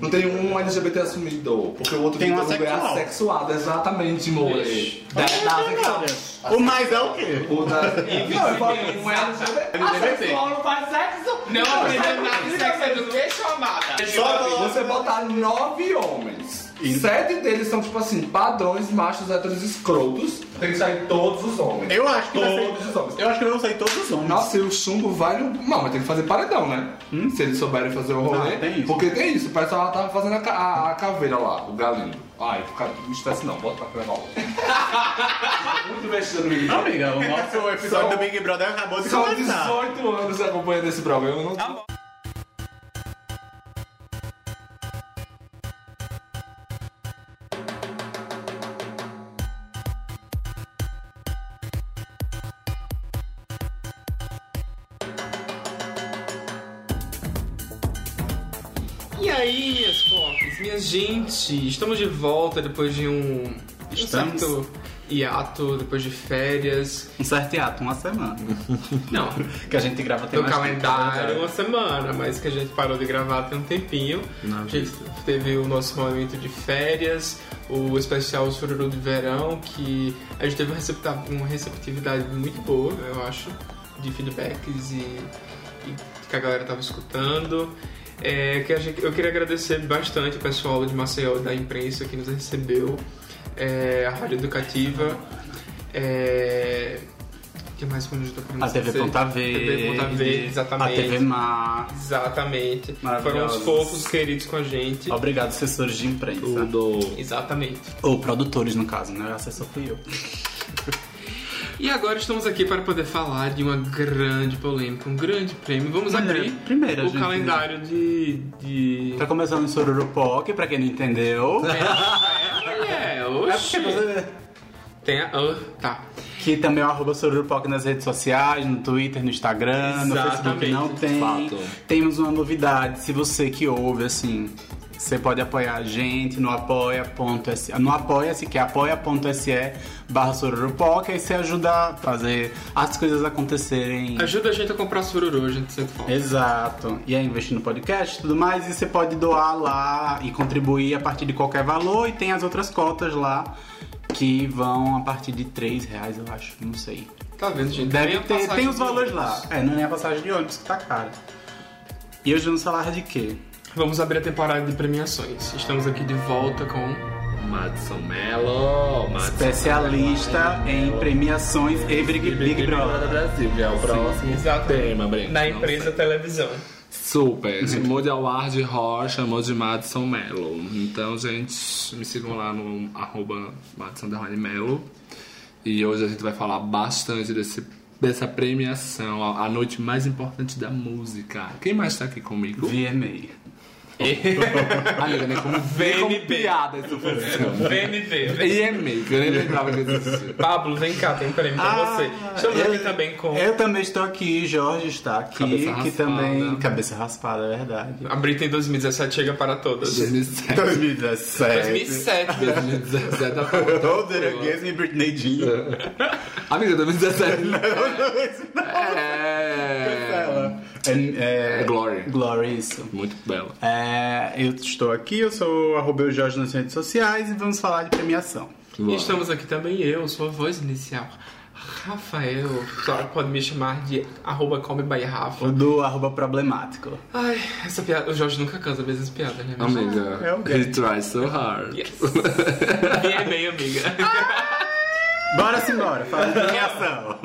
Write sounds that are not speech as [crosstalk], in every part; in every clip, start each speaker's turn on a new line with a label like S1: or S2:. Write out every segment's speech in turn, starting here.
S1: Não tem um LGBT assumido, porque o outro
S2: Tem um
S1: título é assexuado, exatamente, more. Da, da assexual.
S2: O mais é o quê?
S1: O da... Não, eu falo um LGBT. Assexual não faz sexo.
S3: Não aprendeu nada de sex education, amada.
S2: Só
S1: Você botar nove homens. Sete deles são, tipo assim, padrões machos héteros escrotos. Tem que sair todos os homens.
S2: Eu acho que
S1: Todos
S2: ser-
S1: os homens.
S2: Eu acho que vou sair todos os homens.
S1: Nossa, e o chumbo vai no. Não, mas tem que fazer paredão, né? Se eles souberem fazer o rolê.
S2: Ah, tem isso.
S1: Porque tem isso, o pessoal tava fazendo a, a- a caveira lá, o galinho. Ai, fica, não estresse não, bota pra levar. [laughs] Muito vestido no menino.
S2: Amiga, o nosso [laughs] episódio
S1: São-
S2: do Big Brother acabou de
S1: São
S2: começar.
S1: 18 anos acompanhando esse programa. eu Não...
S3: E gente, estamos de volta depois de um,
S2: Estamos.
S3: certo hiato, depois de férias.
S2: Um certo hiato, uma semana.
S3: Não, [laughs]
S2: Que a gente grava tem
S3: no
S2: mais tempo,
S3: calendário
S2: né?
S3: uma semana, mas que a gente parou de gravar tem um tempinho. A gente teve o nosso momento de férias, o especial Sururu de Verão, que a gente teve uma recepta- uma receptividade muito boa, eu acho, de feedbacks e, e que a galera tava escutando. É, que a gente- eu queria agradecer bastante o pessoal de Maceió da imprensa que nos recebeu, é, a Rádio Educativa. É, o que mais foi no
S2: A TV Ponta Verde.
S3: TV Ponta Verde, exatamente.
S2: A TV Mar.
S3: Exatamente. Foram
S2: Maravilhosos.
S3: os fofos queridos com a gente.
S2: Obrigado, assessores de imprensa.
S1: do.
S3: Exatamente.
S2: Ou produtores, no caso, né? O assessor fui eu. [laughs]
S3: E agora estamos aqui para poder falar de uma grande polêmica, um grande prêmio. Vamos
S2: Olha,
S3: abrir
S2: primeiro,
S3: o
S2: gente.
S3: calendário de. de...
S2: Tá começando o Sorurupoque, pra quem não entendeu.
S3: É,
S2: É
S3: oxi.
S2: porque você...
S3: Tem a. ah, tá.
S2: Que também é o arroba Sorurupoque nas redes sociais, no Twitter, no Instagram, no Facebook
S3: Exatamente.
S2: não tem.
S1: Fato.
S2: Temos uma novidade, se você que ouve, assim, você pode apoiar a gente no apoia.se, no apoia-se, que é apoia.se barra Sorurupoque, aí você ajuda a fazer as coisas acontecerem.
S3: Ajuda a gente a comprar sururu, a gente sente falta.
S2: Exato. E aí investir no podcast e tudo mais. E você pode doar lá e contribuir a partir de qualquer valor. E tem as outras cotas lá que vão a partir de 3 reais, eu acho. Não sei.
S3: Tá vendo, gente?
S2: Deve ter, tem os valores lá. É, não é nem a passagem de ônibus que tá cara. E hoje vamos falar de quê?
S3: Vamos abrir a temporada de premiações. Estamos aqui de volta com.
S1: Madison Mello. Madison
S2: Especialista em premiações e Big, Big Brother.
S1: Brasil, que é o próximo
S3: Exato.
S1: tema, Breno.
S3: Na empresa televisão.
S1: Super. Chamou de Award Horror, chamou de Madison Mello. Então, gente, me sigam lá no arroba Madison Mello. E hoje a gente vai falar bastante desse, dessa premiação, a, a noite mais importante da música. Quem mais tá aqui comigo?
S2: VMA. [laughs]
S1: Amiga, nem como, nem como
S3: VNB.
S1: piada isso funciona.
S3: VNV.
S1: IME, que eu nem lembrava que existia.
S3: Pablo, vem cá, tem prêmio pra
S2: Ah,
S3: você. Estamos
S2: eu-
S3: aqui também com.
S2: Eu também estou aqui, Jorge está aqui,
S1: Cabeça
S2: que
S1: raspada.
S2: também. Cabeça raspada, é verdade.
S3: A Brita em 2017 chega para todas.
S1: 2007.
S2: 2017.
S3: 2007,
S1: 2017 tá
S2: Oh, did I guess me Britney Jean?
S1: Amiga, 2017. [laughs] É.
S2: É, é,
S1: Glory.
S2: Glory, isso.
S1: Muito bela.
S2: É, eu estou aqui, eu sou o arroba eu Jorge nas redes sociais e vamos falar de premiação.
S3: E estamos aqui também eu, sua voz inicial. Rafael, claro, pode me chamar de arroba come by Rafa.
S2: O do arroba problemático.
S3: Ai, essa piada, o Jorge nunca cansa vezes as piadas, né?
S1: Amiga,
S2: É o quê?
S1: he tries so hard.
S3: Yes. Minha e-mail, amiga. [laughs]
S2: Bora simbora, fala de premiação.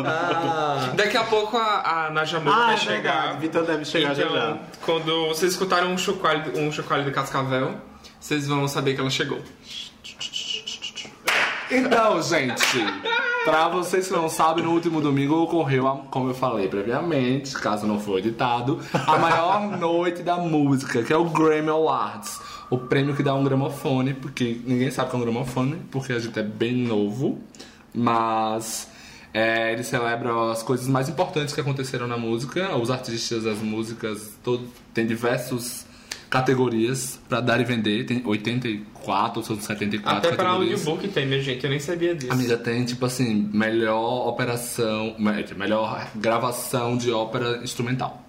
S3: Daqui a pouco a, a Najamu
S2: Ah,
S3: vai
S2: é
S3: chegar.
S2: verdade, Vitor deve chegar já
S3: então,
S2: já.
S3: quando vocês escutarem um chocalho, um chocalho de Cascavel, vocês vão saber que ela chegou.
S1: Então, gente, pra vocês que não sabem, no último domingo ocorreu, a- como eu falei previamente, caso não for editado, a maior noite da música, que é o Grammy Awards. O prêmio que dá um gramofone, porque ninguém sabe o que é um gramofone, porque a gente é bem novo, mas é, ele celebra as coisas mais importantes que aconteceram na música, os artistas, as músicas, todo, tem diversos categorias pra dar e vender, tem 84 ou são 74
S3: Até para audiobook tem, minha gente, eu nem sabia disso.
S1: Amiga, tem tipo assim, melhor operação, me- melhor gravação de ópera instrumental.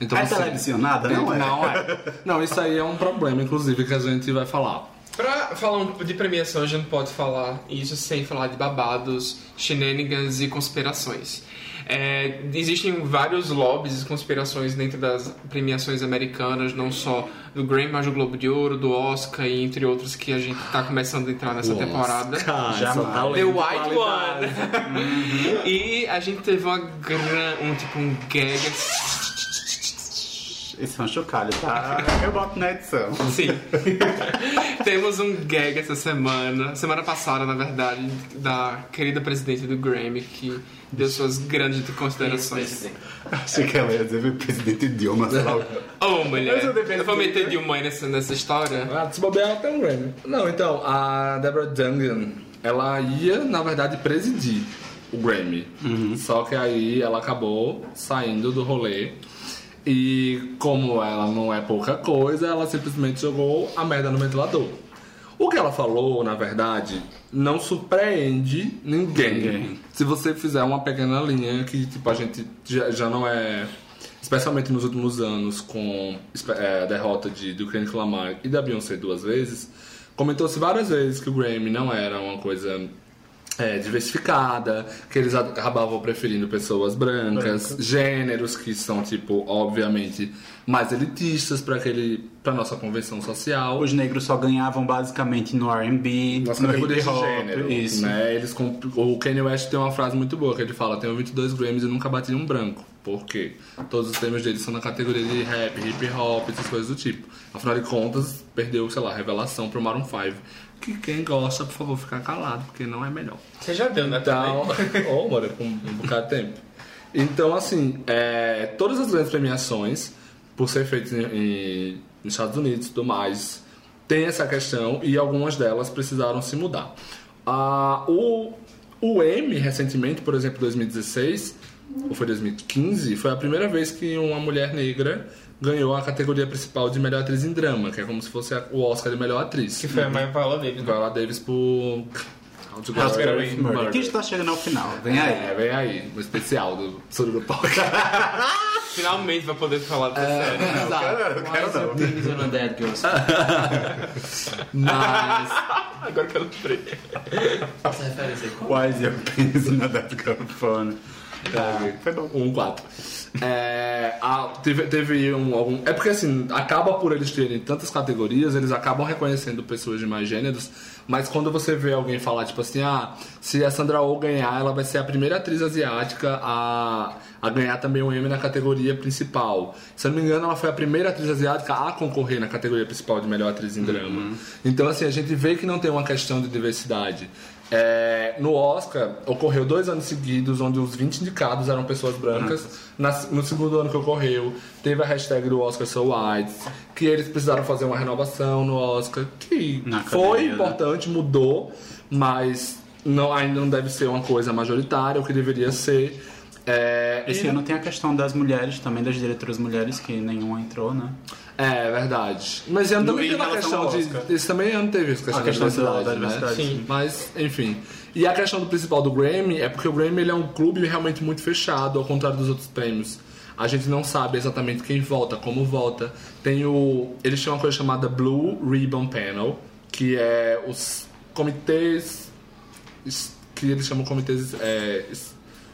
S1: Então,
S2: É
S1: assim,
S2: televisionada? Não é.
S1: Não é. Não, isso aí é um problema, inclusive, que a gente vai falar.
S3: Pra falar um pouco de premiação, a gente não pode falar isso sem falar de babados, shenanigans e conspirações. É, existem vários lobbies e conspirações dentro das premiações americanas, não só do Grammy, mas do Globo de Ouro, do Oscar e entre outros que a gente tá começando a entrar nessa temporada.
S1: Cara,
S2: Jamais.
S1: só tá
S3: The White
S1: qualidade.
S3: One! e a gente teve uma gran... um tipo um gag.
S2: Esse é um chocalho, tá? Eu boto na edição.
S3: Sim. [laughs] Temos um gag essa semana, semana passada, na verdade, da querida presidente do Grammy, que deu suas grandes considerações.
S2: Achei que ela ia dizer o presidente Dilma, sei lá. [laughs]
S3: Ô, mulher,
S2: eu
S3: vou meter
S2: né?
S3: Dilma aí nessa, nessa história.
S1: Ah, se bobear até um Grammy. Não, então, a Deborah Dungan, ela ia, na verdade, presidir o Grammy. Só que aí ela acabou saindo do rolê. E como ela não é pouca coisa, ela simplesmente jogou a merda no ventilador. O que ela falou, na verdade, não surpreende ninguém.
S2: Ninguém.
S1: Se você fizer uma pequena linha que, tipo, a gente já, já não é especialmente nos últimos anos, com é, a derrota de, do Kendrick Lamar e da Beyoncé duas vezes, comentou-se várias vezes que o Grammy não era uma coisa é, diversificada, que eles acabavam preferindo pessoas brancas, gêneros que são, tipo, obviamente, mais elitistas para aquele para nossa convenção social.
S2: Os negros só ganhavam basicamente no R&B,
S1: Nossa
S2: no
S1: categoria de
S2: hop,
S1: gênero.
S2: isso.
S1: Né? Eles comp- o Kanye West tem uma frase muito boa que ele fala: Tenho 22 Grammys e nunca bati um branco. Por quê? Todos os prêmios dele são na categoria de rap, hip hop, essas coisas do tipo. Afinal de contas, perdeu, sei lá, revelação pro Maroon 5. Que quem gosta, por favor, ficar calado, porque não é melhor.
S3: Você já deu, né?
S1: Então, oh, [laughs] mano, com um bocado de tempo. Então, assim, é, todas as grandes premiações, por ser feitas em, em- nos Estados Unidos e tudo mais, tem essa questão e algumas delas precisaram se mudar. Ah, o, o M, recentemente, por exemplo, 2016, ou foi 2015, foi a primeira vez que uma mulher negra ganhou a categoria principal de melhor atriz em drama, que é como se fosse a- o Oscar de melhor atriz.
S3: Que foi a Maia Paula Davis. né?
S1: Viola Davis por. With
S2: Murder.
S1: Murder.
S2: Que está chegando ao final. Vem aí.
S1: É, vem aí, o especial do Sururu Pau. [laughs]
S3: Finalmente vai poder falar dessa série.
S2: quero
S4: Why is your penis on a dead girl's [laughs]
S1: Mas.
S3: Agora que eu lembrei.
S4: Essa referência aí. Qual?
S2: Why is your penis in a dead girl phone? Bom.
S1: Um 4. É, a- teve, teve um, algum. É porque assim, acaba por eles terem tantas categorias, eles acabam reconhecendo pessoas de mais gêneros, mas quando você vê alguém falar, tipo assim, ah, se a Sandra Oh ganhar, ela vai ser a primeira atriz asiática a, a ganhar também o Emmy na categoria principal. Se eu não me engano, ela foi a primeira atriz asiática a concorrer na categoria principal de melhor atriz em drama. Então, assim, a gente vê que não tem uma questão de diversidade. É, no Oscar, ocorreu dois anos seguidos onde os 20 indicados eram pessoas brancas. Na- no segundo ano que ocorreu, teve a hashtag do Oscar So White, que eles precisaram fazer uma renovação no Oscar, que
S2: Na
S1: foi
S2: né?
S1: importante, mudou, mas não, ainda não deve ser uma coisa majoritária, o que deveria ser. É,
S2: Esse
S1: e-
S2: ano tem a questão das mulheres, também das diretoras mulheres, que nenhuma entrou, né?
S1: É, verdade. Mas esse ano
S2: No-
S1: também teve a questão de. Esse também ano teve essa questão,
S2: A questão
S1: da
S2: da-
S1: diversidade,
S2: da
S1: né?
S3: sim.
S2: sim.
S1: Mas, enfim. E a questão do principal do Grammy é porque o Grammy ele é um clube realmente muito fechado, ao contrário dos outros prêmios. A gente não sabe exatamente quem vota, como vota. Tem o. Eles têm uma coisa chamada Blue Ribbon Panel, que é os comitês. que eles chamam comitês é,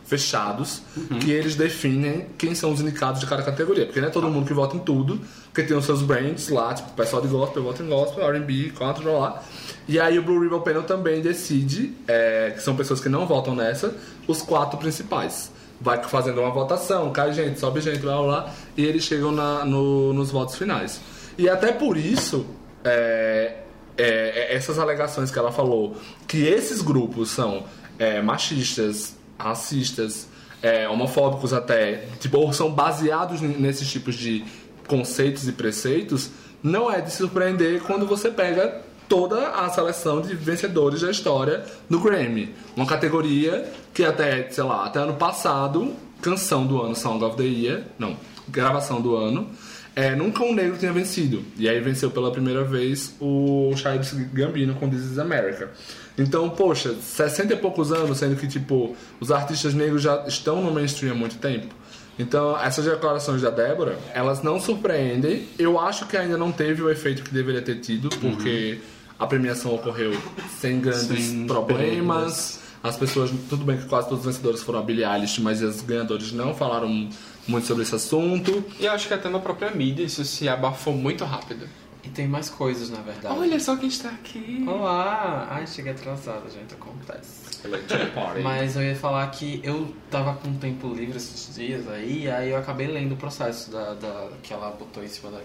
S1: fechados, que eles definem quem são os indicados de cada categoria. Porque não é todo mundo que vota em tudo, porque tem os seus brands lá, tipo, o pessoal de gospel vota em gospel, R&B, quatro lá, lá. E aí o Blue Ribbon Panel também decide, é, que são pessoas que não votam nessa, os quatro principais. Vai fazendo uma votação, cai gente, sobe gente, blá blá, e eles chegam na- no- nos votos finais. E até por isso, é, é, é, essas alegações que ela falou, que esses grupos são é, machistas, racistas, é, homofóbicos até, tipo, são baseados nesses tipos de conceitos e preceitos, não é de surpreender quando você pega toda a seleção de vencedores da história do Grammy. Uma categoria que até, sei lá, até ano passado, canção do ano, Song of the Year, não, gravação do ano, é, nunca um negro tinha vencido. E aí venceu pela primeira vez o Childish Gambino com This is America. Então, poxa, 60 e poucos anos, sendo que, tipo, os artistas negros já estão no mainstream há muito tempo. Então, essas declarações da Débora, elas não surpreendem. Eu acho que ainda não teve o efeito que deveria ter tido, porque a premiação ocorreu sem grandes
S2: Sem
S1: problemas. As pessoas, tudo bem que quase todos os vencedores foram a Billie Eilish, mas os ganhadores não falaram muito sobre esse assunto.
S3: E eu acho que até na própria mídia isso se abafou muito rápido.
S4: E tem mais coisas, na verdade.
S3: Olha só quem está aqui.
S4: Olá! Ai, cheguei atrasada, gente, acontece.
S1: Electric Party.
S4: Mas eu ia falar que eu tava com tempo livre esses dias aí, aí eu acabei lendo o processo da, da- que ela botou em cima da.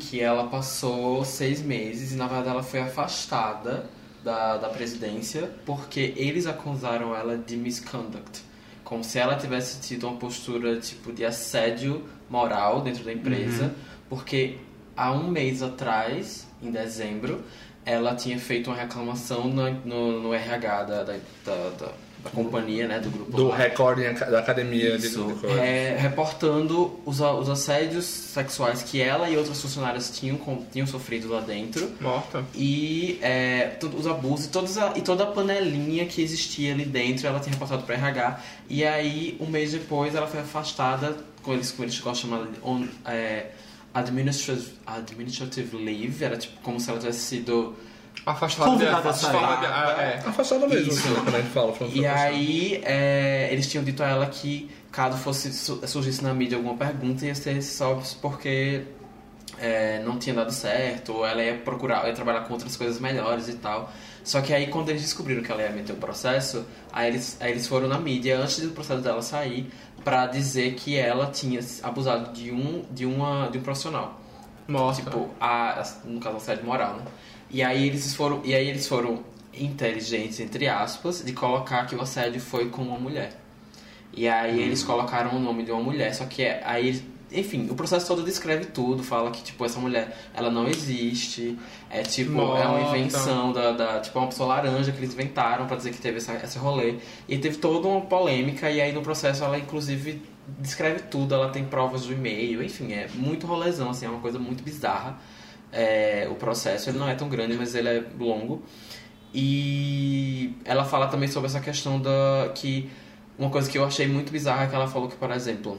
S4: Que ela passou seis meses e na verdade ela foi afastada da, da presidência porque eles acusaram ela de misconduct. Como se ela tivesse tido uma postura tipo de assédio moral dentro da empresa, porque há um mês atrás, em dezembro, ela tinha feito uma reclamação no, no, no RH da, da, da, da- companhia, né, do grupo
S1: Do
S4: lá.
S1: recorde da academia de
S4: Isso,
S1: de
S4: é, reportando os, os assédios sexuais que ela e outras funcionárias tinham, com- tinham sofrido lá dentro
S3: Morta.
S4: e é, os abusos e, todos a, e toda a panelinha que existia ali dentro ela tinha reportado para RH e aí um mês depois ela foi afastada com eles como eles gostam de chamar é, administrative, administrative leave era tipo como se ela tivesse sido
S3: Afastada
S2: Convidada a sair.
S3: ah, é.
S1: Afastada mesmo,
S4: Isso.
S1: assim, quando a gente fala. falando
S4: E
S1: afastada.
S4: aí, é, eles tinham dito a ela que caso fosse su- surgisse na mídia alguma pergunta, ia ser só porque é, não tinha dado certo, ou ela ia procurar, ia trabalhar com outras coisas melhores e tal. Só que aí, quando eles descobriram que ela ia meter o processo, aí eles, aí eles foram na mídia, antes do processo dela sair, pra dizer que ela tinha abusado de um, de uma, de um profissional.
S3: Morta.
S4: Tipo, a, a- no caso, assédio moral, né? E aí eles foram, e aí eles foram inteligentes, entre aspas, de colocar que o assédio foi com uma mulher. E aí eles colocaram o nome de uma mulher, só que é, aí, enfim, o processo todo descreve tudo, fala que, tipo, essa mulher, ela não existe, é tipo, é uma
S3: Morta.
S4: invenção da, da, tipo, é uma pessoa laranja que eles inventaram pra dizer que teve essa, esse rolê. E teve toda uma polêmica, e aí no processo ela, inclusive, descreve tudo, ela tem provas do e-mail, enfim, é muito rolezão, assim, é uma coisa muito bizarra. É, o processo, ele não é tão grande, mas ele é longo. E ela fala também sobre essa questão da que uma coisa que eu achei muito bizarra é que ela falou que, por exemplo,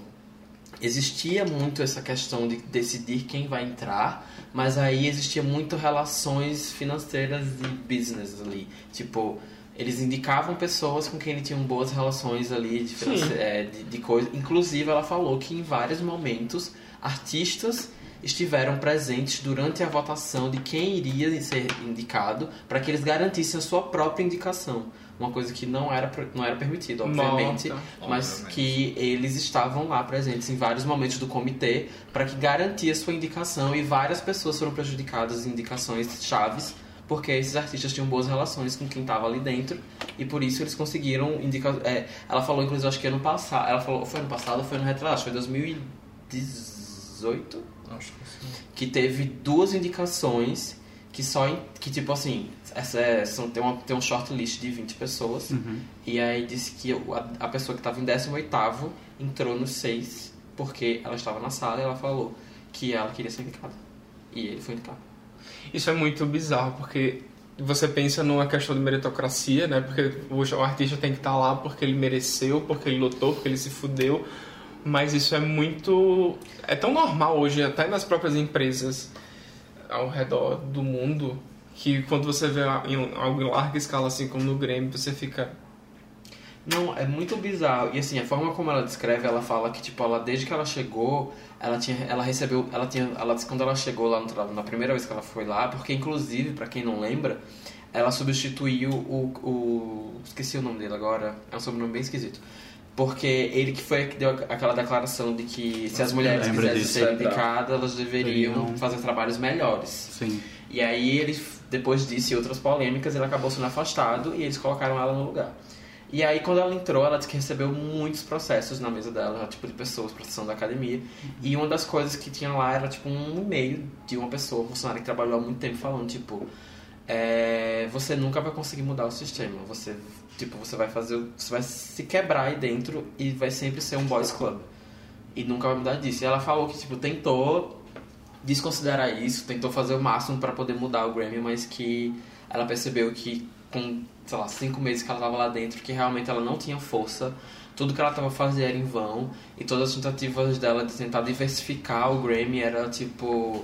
S4: existia muito essa questão de decidir quem vai entrar, mas aí existia muito relações financeiras e business ali. Tipo, eles indicavam pessoas com quem eles tinham boas relações ali de, é, de, de coisa. Inclusive, ela falou que em vários momentos artistas estiveram presentes durante a votação de quem iria ser indicado para que eles garantissem a sua própria indicação. Uma coisa que não era, não era permitida, obviamente,
S3: Morta.
S4: mas
S1: Obviamente.
S4: que eles estavam lá presentes em vários momentos do comitê para que garantia sua indicação e várias pessoas foram prejudicadas em indicações chaves porque esses artistas tinham boas relações com quem estava ali dentro e por isso eles conseguiram indicar. é, ela falou, inclusive, acho que ano passado. Ela falou, foi ano passado ou foi no retrato? Acho que foi 2018
S1: Acho que sim.
S4: que teve duas indicações que só que tipo assim essa é- são, tem, uma, tem um shortlist de 20 pessoas e aí disse que a, a pessoa que estava em 18º entrou nos seis porque ela estava na sala e ela falou que ela queria ser indicada e ele foi indicado
S3: Isso é muito bizarro, porque você pensa numa questão de meritocracia, né? Porque o, o artista tem que estar lá porque ele mereceu, porque ele lutou, porque ele se fudeu. Mas isso é muito. É tão normal hoje, até nas próprias empresas ao redor do mundo, que quando você vê algo em larga escala, assim como no Grêmio, você fica.
S4: Não, é muito bizarro. E assim, a forma como ela descreve, ela fala que, tipo, ela desde que ela chegou, ela tinha. Ela recebeu. Ela tinha. Ela disse quando ela chegou lá no trabalho, na primeira vez que ela foi lá, porque inclusive, pra quem não lembra, ela substituiu o. o esqueci o nome dele agora. É um sobrenome bem esquisito. Porque ele que foi que deu aquela declaração de que se as mulheres quisessem ser indicadas, elas deveriam
S2: Deveriam.
S4: fazer trabalhos melhores.
S2: Sim.
S4: E aí ele, depois disso e outras polêmicas, ele acabou sendo afastado e eles colocaram ela no lugar. E aí quando ela entrou, ela disse que recebeu muitos processos na mesa dela, tipo de pessoas, proteção da academia. E uma das coisas que tinha lá era tipo um e-mail de uma pessoa, funcionário que trabalhou há muito tempo, falando tipo, é, você nunca vai conseguir mudar o sistema. Você, tipo, você vai fazer, você vai se quebrar aí dentro e vai sempre ser um boys club. E nunca vai mudar disso. E ela falou que tipo tentou desconsiderar isso, tentou fazer o máximo para poder mudar o Grammy, mas que ela percebeu que com, sei lá, cinco meses que ela tava lá dentro, que realmente ela não tinha força, tudo que ela tava fazendo era em vão e todas as tentativas dela de tentar diversificar o Grammy era tipo,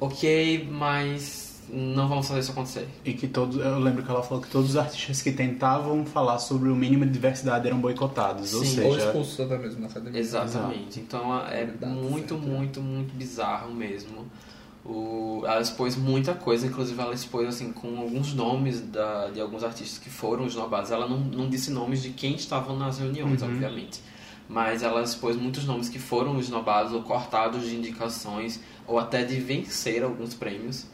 S4: ok, mas não vamos fazer isso acontecer.
S2: E que todos, eu lembro que ela falou que todos os artistas que tentavam falar sobre o mínimo de diversidade eram boicotados, ou
S4: Sim.
S1: Ou
S2: seja,
S1: expulsos até mesmo na academia.
S4: Exatamente. Então é
S1: Verdade,
S4: muito,
S1: certo.
S4: muito, muito bizarro mesmo. O, ela expôs muita coisa, inclusive ela expôs assim com alguns nomes da, de alguns artistas que foram esnobados. Ela não, não disse nomes de quem estavam nas reuniões, obviamente. Mas ela expôs muitos nomes que foram esnobados ou cortados de indicações ou até de vencer alguns prêmios,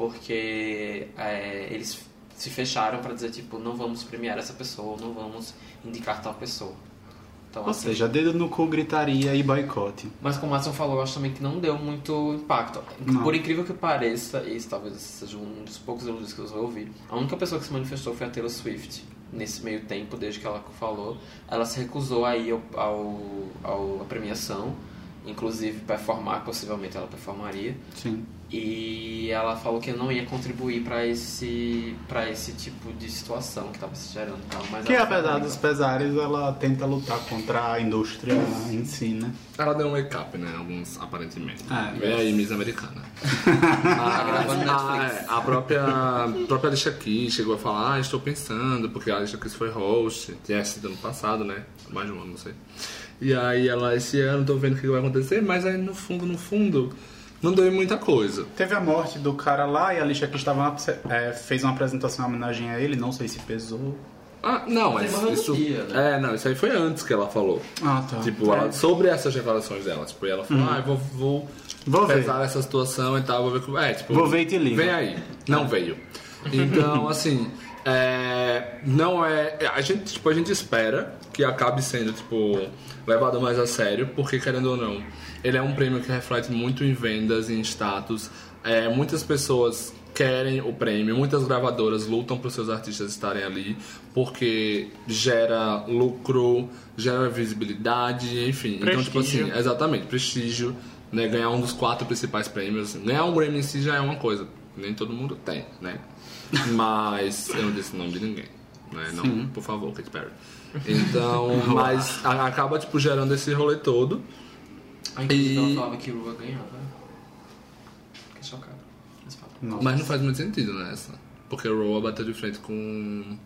S4: porque é, eles se fecharam para dizer tipo não vamos premiar essa pessoa, não vamos indicar tal pessoa. Então,
S2: ou
S4: assim,
S2: seja, dedo no cu, gritaria e boicote.
S4: mas como o Watson falou, eu acho também que não deu muito impacto.
S2: Não.
S4: Por incrível que pareça, e isso talvez seja um dos poucos elogios que eu ouvi, a única pessoa que se manifestou foi a Taylor Swift. Nesse meio tempo, desde que ela falou, ela se recusou a ir ao, ao, ao- à premiação, inclusive performar, possivelmente ela performaria.
S2: Sim.
S4: E ela falou que não ia contribuir para esse, pra esse tipo de situação que estava se gerando. e tal, Mas
S2: Que apesar dos pesares, ela tenta lutar contra a indústria em si, né?
S1: Ela deu um make-up, né? Alguns, aparentemente. [laughs]
S2: Ah,
S1: Vem aí, Miss Americana.
S4: Tá
S1: a,
S4: Netflix.
S1: é, a própria, a própria Alicia Keys chegou a falar, ah, estou pensando, porque a Alicia Keys foi host, tinha sido ano passado, né? Mais de um ano, não sei. E aí ela, esse ano, tô vendo o que vai acontecer, mas aí no fundo, no fundo, não deu muita coisa.
S2: Teve a morte do cara lá e a Alicia que estava é, fez uma apresentação em homenagem a ele, não sei se pesou.
S1: Ah, não, mas
S4: uma
S1: isso.
S4: dia, né?
S1: É, não, isso aí foi antes que ela falou.
S2: Ah, tá.
S1: Tipo, ela, sobre essas revelações dela. Tipo, ela falou, ah, eu vou, vou,
S2: Vou ver.
S1: pesar essa situação e tal, vou ver como. É, tipo.
S2: Vou ver e te ligo.
S1: Vem aí. Não veio. Então, assim, é, não é. A gente, tipo, a gente espera que acabe sendo, tipo, levado mais a sério, porque querendo ou não, ele é um prêmio que reflete muito em vendas, em status. É, muitas pessoas querem o prêmio, muitas gravadoras lutam para os seus artistas estarem ali, porque gera lucro, gera visibilidade, enfim. Então, tipo assim,
S2: Prestígio.
S1: exatamente, prestígio, né? Ganhar um dos quatro principais prêmios. Ganhar um Grammy em si já é uma coisa, nem todo mundo tem, né? [laughs] Mas eu não disse o nome de ninguém. Né? Não, por favor, Katy Perry. Então, [laughs] mas acaba tipo gerando esse rolê todo.
S4: Ah, inclusive ela
S1: E-
S4: falava que Rua ganhava. Fiquei chocado. Mas.
S1: Mas não faz muito sentido nessa. Porque o Roa bateu de frente com.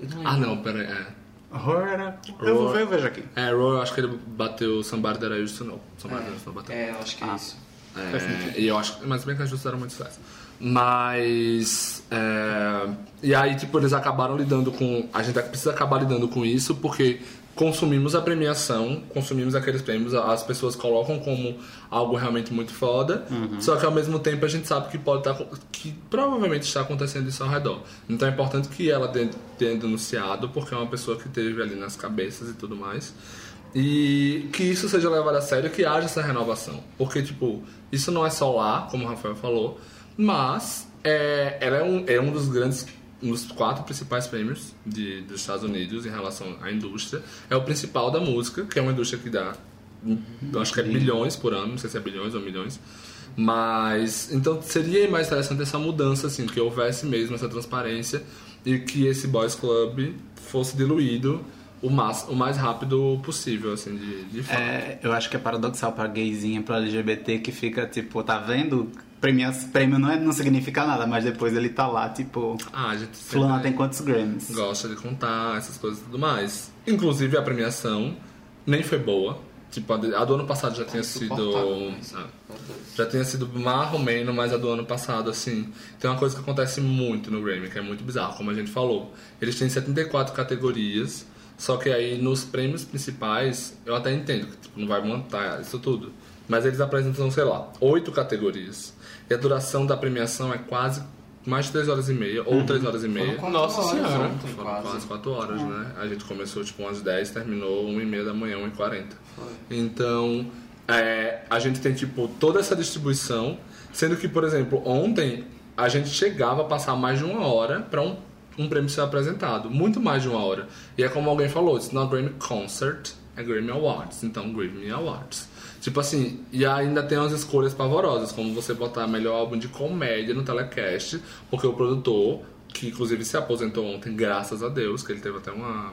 S4: Eu não
S1: Ah não, pera aí. É,
S2: Horror era... Eu vou ver, eu vejo aqui.
S1: é Roa, eu acho que ele bateu Somebody That I Used To Know. Somebody That I Used To Know bateu.
S4: É, eu acho que é isso.
S1: É, e eu acho. Mas bem que as justas eram muito sucesso. Mas. é, e aí, tipo, eles acabaram lidando com. A gente precisa acabar lidando com isso porque consumimos a premiação, consumimos aqueles prêmios, as pessoas colocam como algo realmente muito foda, só que ao mesmo tempo a gente sabe que pode estar. que provavelmente está acontecendo isso ao redor. Então é importante que ela tenha tenha denunciado, porque é uma pessoa que teve ali nas cabeças e tudo mais. E que isso seja levado a sério, que haja essa renovação. Porque, tipo, isso não é só lá, como o Rafael falou, mas é, ela é um, é um dos grandes, dos quatro principais prêmios de, dos Estados Unidos em relação à indústria. É o principal da música, que é uma indústria que dá, acho que é bilhões por ano, não sei se é bilhões ou milhões. Mas, então seria mais interessante essa mudança, assim, que houvesse mesmo essa transparência e que esse Boys Club fosse diluído o mais, o mais rápido possível, assim, de, de fato.
S2: É, eu acho que é paradoxal pra gayzinha, pra LGBT, que fica tipo, tá vendo? Prêmio, prêmio não, é, não significa nada, mas depois ele tá lá, tipo,
S1: Ah, a gente
S2: fulano tem quantos Grammys?
S1: gosta de contar essas coisas e tudo mais. Inclusive a premiação nem foi boa. Tipo, a, do ano passado já tinha sido.
S4: Isso.
S1: ah, já tinha sido marromeno, mas a do ano passado, assim, tem uma coisa que acontece muito no Grammy, que é muito bizarro, como a gente falou. Eles têm 74 categorias, só que aí nos prêmios principais, eu até entendo que tipo, não vai montar isso tudo. Mas eles apresentam, sei lá, oito categorias. E a duração da premiação é quase mais de 3 horas e meia, ou 3 horas e meia.
S4: Foram
S3: Nossa
S4: horas
S3: Senhora.
S4: ontem,
S1: Foram
S4: quase.
S1: quase 4 horas, né? A gente começou tipo umas 10, terminou 1 e meia da manhã, 1 e 40. Então, é, a gente tem tipo toda essa distribuição, sendo que, por exemplo, ontem a gente chegava a passar mais de uma hora para um, um prêmio ser apresentado. Muito mais de uma hora. E é como alguém falou, it's not Grammy Concert, é Grammy Awards. Então, Grammy Awards. Tipo assim, e ainda tem umas escolhas pavorosas, como você botar melhor álbum de comédia no telecast, porque o produtor, que inclusive se aposentou ontem, graças a Deus, que ele teve até uma,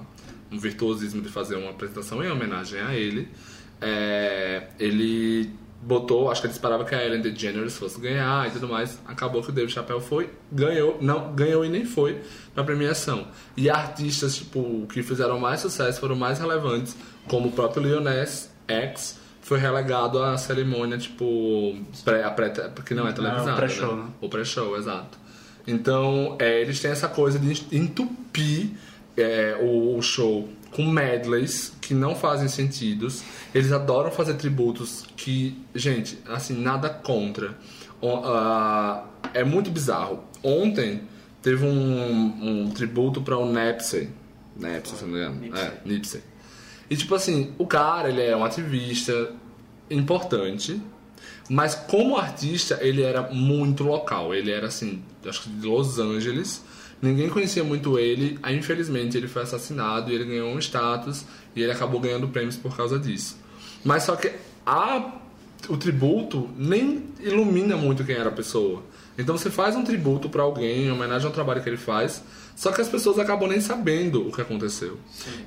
S1: um virtuosismo de fazer uma apresentação em homenagem a ele. É, ele botou, acho que ele esperava que a Ellen DeGeneres fosse ganhar e tudo mais. Acabou que o David Chappelle foi, ganhou, não, ganhou e nem foi na premiação. E artistas, tipo, que fizeram mais sucesso, foram mais relevantes, como o próprio Lil Nas X, foi relegado à cerimônia, tipo, pré, a pré, porque não é televisada,
S2: o pré-show,
S1: né?
S2: né?
S1: O pré-show, exato. Então, é, eles têm essa coisa de entupir é, o, o show com medleys que não fazem sentidos. Eles adoram fazer tributos que, gente, assim, nada contra. O- é muito bizarro. Ontem teve um, um tributo para o Nipsey. Nipsey, se não me engano.
S4: Nipsey.
S1: É, Nipsey. E tipo assim, o cara, ele é um ativista importante, mas como artista, ele era muito local. Ele era assim, acho que de Los Angeles. Ninguém conhecia muito ele. Aí, infelizmente, ele foi assassinado e ele ganhou um status e ele acabou ganhando prêmios por causa disso. Mas só que a, o tributo nem ilumina muito quem era a pessoa. Então você faz um tributo pra alguém, em homenagem ao trabalho que ele faz, só que as pessoas acabam nem sabendo o que aconteceu.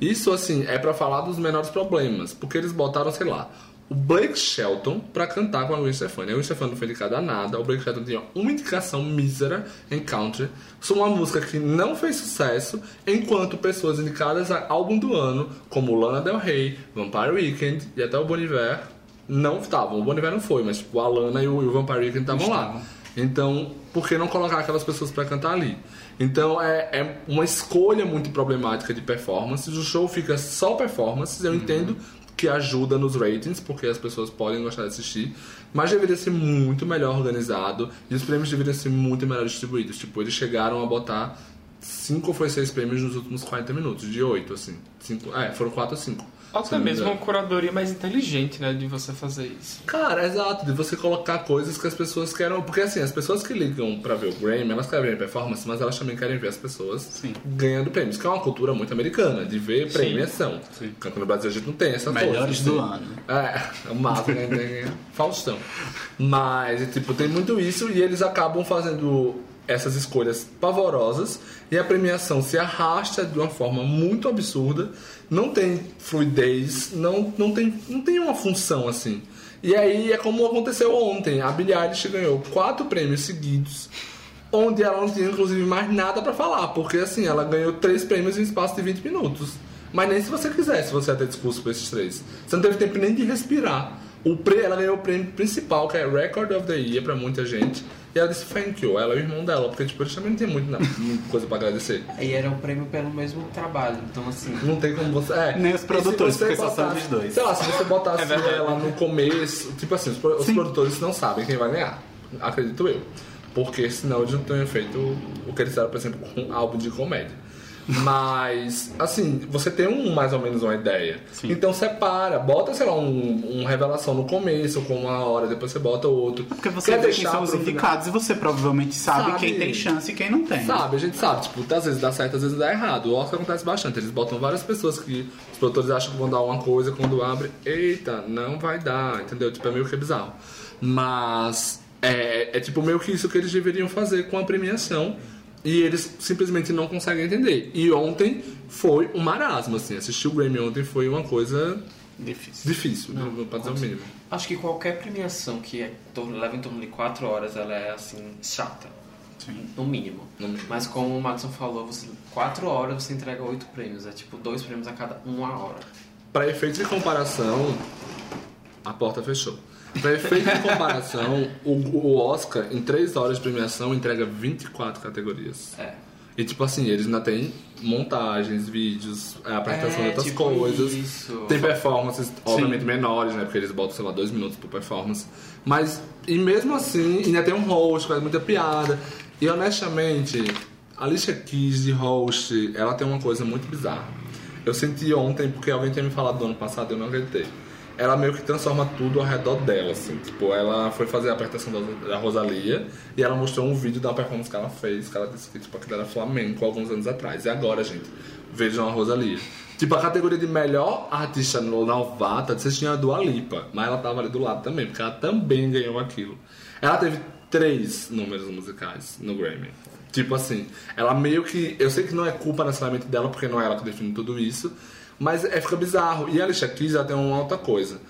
S1: Isso, assim, é pra falar dos menores problemas, porque eles botaram, sei lá, o Blake Shelton pra cantar com a Gwen Stefani. A Gwen Stefani não foi indicada a nada, o Blake Shelton tinha uma indicação mísera em country, sobre uma música que não fez sucesso, enquanto pessoas indicadas a álbum do ano, como Lana Del Rey, Vampire Weekend e até o Bon Iver, não estavam. O Bon Iver não foi, mas tipo, a Lana e o, e o Vampire Weekend estavam lá. Então, por que não colocar aquelas pessoas pra cantar ali? Então, é, é uma escolha muito problemática de performances. O show fica só performances. Eu entendo que ajuda nos ratings, porque as pessoas podem gostar de assistir, mas deveria ser muito melhor organizado e os prêmios deveriam ser muito melhor distribuídos. Tipo, eles chegaram a botar 5 ou foi 6 prêmios nos últimos 40 minutos, de 8, assim. Cinco, é, foram 4 ou 5
S3: até mesmo
S1: engano.
S3: uma curadoria mais inteligente, né, de você fazer isso.
S1: Cara, exato, de você colocar coisas que as pessoas querem. Porque assim, as pessoas que ligam pra ver o Grammy, elas querem ver performance, mas elas também querem ver as pessoas
S2: Sim.
S1: ganhando prêmios, que é uma cultura muito americana, de ver premiação.
S2: Sim.
S1: Enquanto no Brasil a gente não tem essa
S2: Melhores
S1: coisa,
S2: do
S1: assim.
S2: ano.
S1: É, o máximo que a gente tem é Faustão. Mas, tipo, tem muito isso e eles acabam fazendo essas escolhas pavorosas e a premiação se arrasta de uma forma muito absurda, não tem fluidez, não, não, tem, não tem uma função assim. E aí é como aconteceu ontem, a Billie Eilish ganhou quatro prêmios seguidos, onde ela não tinha inclusive mais nada pra falar, porque assim, ela ganhou três prêmios em espaço de 20 minutos. Mas nem se você quisesse você ia ter discurso com esses três. Você não teve tempo nem de respirar. O pre... Ela ganhou o prêmio principal, que é Record of the Year pra muita gente. E ela disse thank you. Ela é o irmão dela, porque tipo, eles também não tem muito, não, muita coisa pra agradecer.
S4: E era um prêmio pelo mesmo trabalho. Então, assim,
S1: Não tem como você. É.
S2: Nem os
S1: E
S2: produtores, porque só são
S1: botasse-
S2: os dois.
S1: Sei lá, se você botasse [laughs]
S3: É verdade.
S1: ela no começo. Tipo assim, os, os produtores não sabem quem vai ganhar. Acredito eu. Porque senão eles não teriam feito o que eles fizeram, por exemplo, com um álbum de comédia. Mas, assim, você tem um, mais ou menos uma ideia.
S2: Sim.
S1: Então separa, bota, sei lá, um, um revelação no começo, com uma hora, depois você bota outro.
S2: Porque você
S1: Quer
S2: vê quem
S1: deixar
S2: são os indicados e você provavelmente sabe,
S1: Sabe.
S2: quem tem chance e quem não tem.
S1: Sabe, a gente sabe, tipo, às vezes dá certo, às vezes dá errado. O Oscar acontece bastante. Eles botam várias pessoas que os produtores acham que vão dar uma coisa, quando abre, eita, não vai dar, entendeu? Tipo, é meio que bizarro. Mas é, é tipo meio que isso que eles deveriam fazer com a premiação. E eles simplesmente não conseguem entender. E ontem foi um marasmo, assim. Assistir o Grammy ontem foi uma coisa
S2: Difícil.
S1: difícil, não, pra dizer o mínimo.
S4: acho que qualquer premiação que é, leva em torno de 4 horas, ela é, assim, chata.
S2: Sim.
S4: No mínimo.
S1: No mínimo.
S4: Mas como o Madison falou, você, 4 horas você entrega 8 prêmios. É tipo dois prêmios a cada uma hora.
S1: Para efeitos de comparação, a porta fechou. Para efeito de comparação, o, o Oscar, em 3 horas de premiação, entrega 24 categorias.
S4: É.
S1: E tipo assim, eles ainda têm montagens, vídeos, a apresentação de
S4: É,
S1: outras
S4: tipo
S1: coisas.
S4: isso.
S1: Tem performances, obviamente, menores, né? Porque eles botam, sei lá, dois minutos por performance. Mas, e mesmo assim, ainda tem um host, faz muita piada. E honestamente, a Alicia Keys de host, ela tem uma coisa muito bizarra. Eu senti ontem, porque alguém tinha me falado do ano passado, eu não acreditei. Ela meio que transforma tudo ao redor dela, assim. Tipo, ela foi fazer a apresentação da, da Rosalia e ela mostrou um vídeo da performance que ela fez, que ela disse que tipo, aquilo era flamenco alguns anos atrás. E agora, gente, vejam a Rosalia. Tipo, a categoria de melhor artista novata, vocês tinham a Dua Lipa, mas ela tava ali do lado também, porque ela também ganhou aquilo. Ela teve três números musicais no Grammy. Tipo assim, ela meio que. Eu sei que não é culpa necessariamente dela, porque não é ela que define tudo isso, mas é, fica bizarro. E a Alicia Keys ela tem uma outra coisa.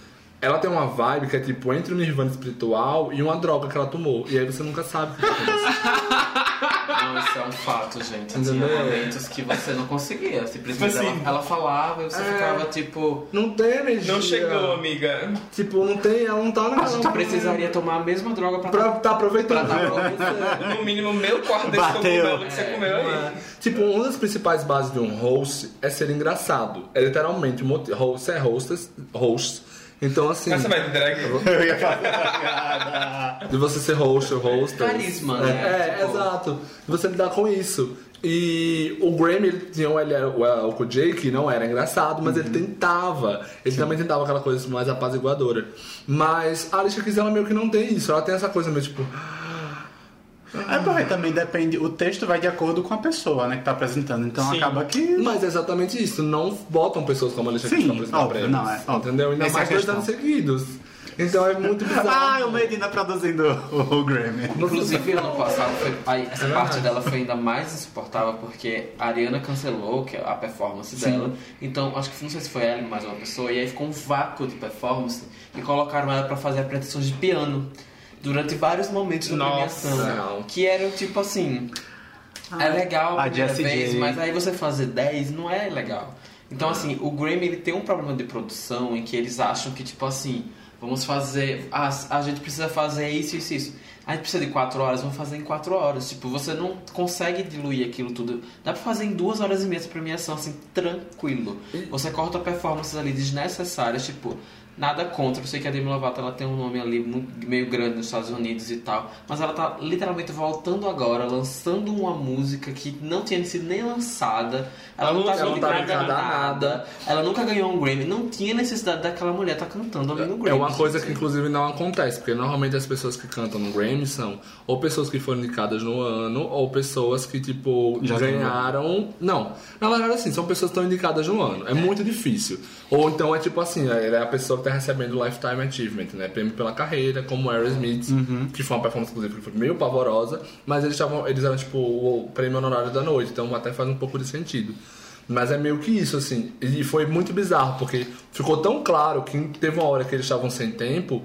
S1: Ela tem uma vibe que é tipo entre um nirvana espiritual e uma droga que ela tomou. E aí você nunca sabe o que tá. [laughs]
S4: Não, isso é um fato, gente. Tinha
S1: Entendeu?
S4: momentos que você não conseguia. Simplesmente
S3: Tipo assim,
S4: ela, ela falava e você
S1: é.
S4: ficava tipo.
S1: Não tem energia.
S3: Não chegou, amiga.
S1: Tipo, não tem, ela não tá
S4: A
S1: naquela.
S4: gente precisaria tomar a mesma droga pra,
S1: Pra tá aproveitando.
S4: pra você.
S3: No mínimo, meio quarto desse cogumelo que você comeu aí.
S1: Tipo, uma das principais bases de um host é ser engraçado. É literalmente, host é hostess, host. Então, assim,
S3: Essa vai de drag.
S2: Eu [laughs] ia falar.
S1: de você ser host ou hostess.
S4: Carisma,
S1: é,
S4: né?
S1: É,
S4: Tipo-
S1: exato. De você lidar com isso. E o Grammy, ele tinha o, ele era o Elko J, que não era engraçado, mas ele tentava. Ele também tentava aquela coisa mais apaziguadora. Mas a Alicia Keys, ela meio que não tem isso. Ela tem essa coisa meio tipo...
S2: É porque também depende, o texto vai de acordo com a pessoa, né, que tá apresentando. Então
S3: Sim.
S2: acaba que.
S1: Mas é exatamente isso. Não botam pessoas como a Alicia
S2: Sim,
S1: Keys pra apresentar
S2: não, é, óbvio.
S1: Entendeu? Ainda
S2: Essa é
S1: mais dois anos seguidos. Então é muito bizarro.
S2: Ah, o Medina produzindo o, o Grammy.
S4: Inclusive, ano passado, foi, aí, essa parte dela foi ainda mais insuportável porque a Ariana cancelou que é a performance dela. Então, acho que não sei se foi ela mais uma pessoa, e aí ficou um vácuo de performance e colocaram ela pra fazer apresentações de piano durante vários momentos da
S3: Nossa.
S4: premiação. Que eram tipo assim. é legal a
S2: a
S4: primeira vez, mas aí você fazer 10 não é legal. Então, assim, o Grammy ele tem um problema de produção em que eles acham que, tipo assim, vamos fazer. Ah, a gente precisa fazer isso, isso, isso. A gente precisa de 4 horas, vamos fazer em 4 horas. Tipo, você não consegue diluir aquilo tudo. Dá pra fazer em 2 horas e meia essa premiação, assim, tranquilo. Você corta performances ali desnecessárias, tipo. Nada contra, eu sei que a Demi Lovato ela tem um nome ali muito- meio grande nos Estados Unidos e tal, mas ela tá literalmente voltando agora, lançando uma música que não tinha sido nem lançada, ela,
S3: Ela
S4: não tá
S3: não- ela não tá
S4: ligada a nada, ela nunca ganhou um Grammy, não tinha necessidade daquela mulher estar cantando ali no Grammy.
S1: É uma coisa que inclusive não acontece, porque normalmente as pessoas que cantam no Grammy são ou pessoas que foram indicadas no ano, ou pessoas que, tipo,
S2: Já
S1: ganharam. Não, na verdade, assim, são pessoas que estão indicadas no ano. É muito difícil. Ou então é tipo assim, ela é a pessoa que tá recebendo Lifetime Achievement, né? Prêmio pela carreira, como Aerosmith, que foi uma performance, inclusive, que foi meio pavorosa, mas eles, estavam, eles eram, tipo, o prêmio honorário da noite, então até faz um pouco de sentido. Mas é meio que isso, assim. E foi muito bizarro, porque ficou tão claro que teve uma hora que eles estavam sem tempo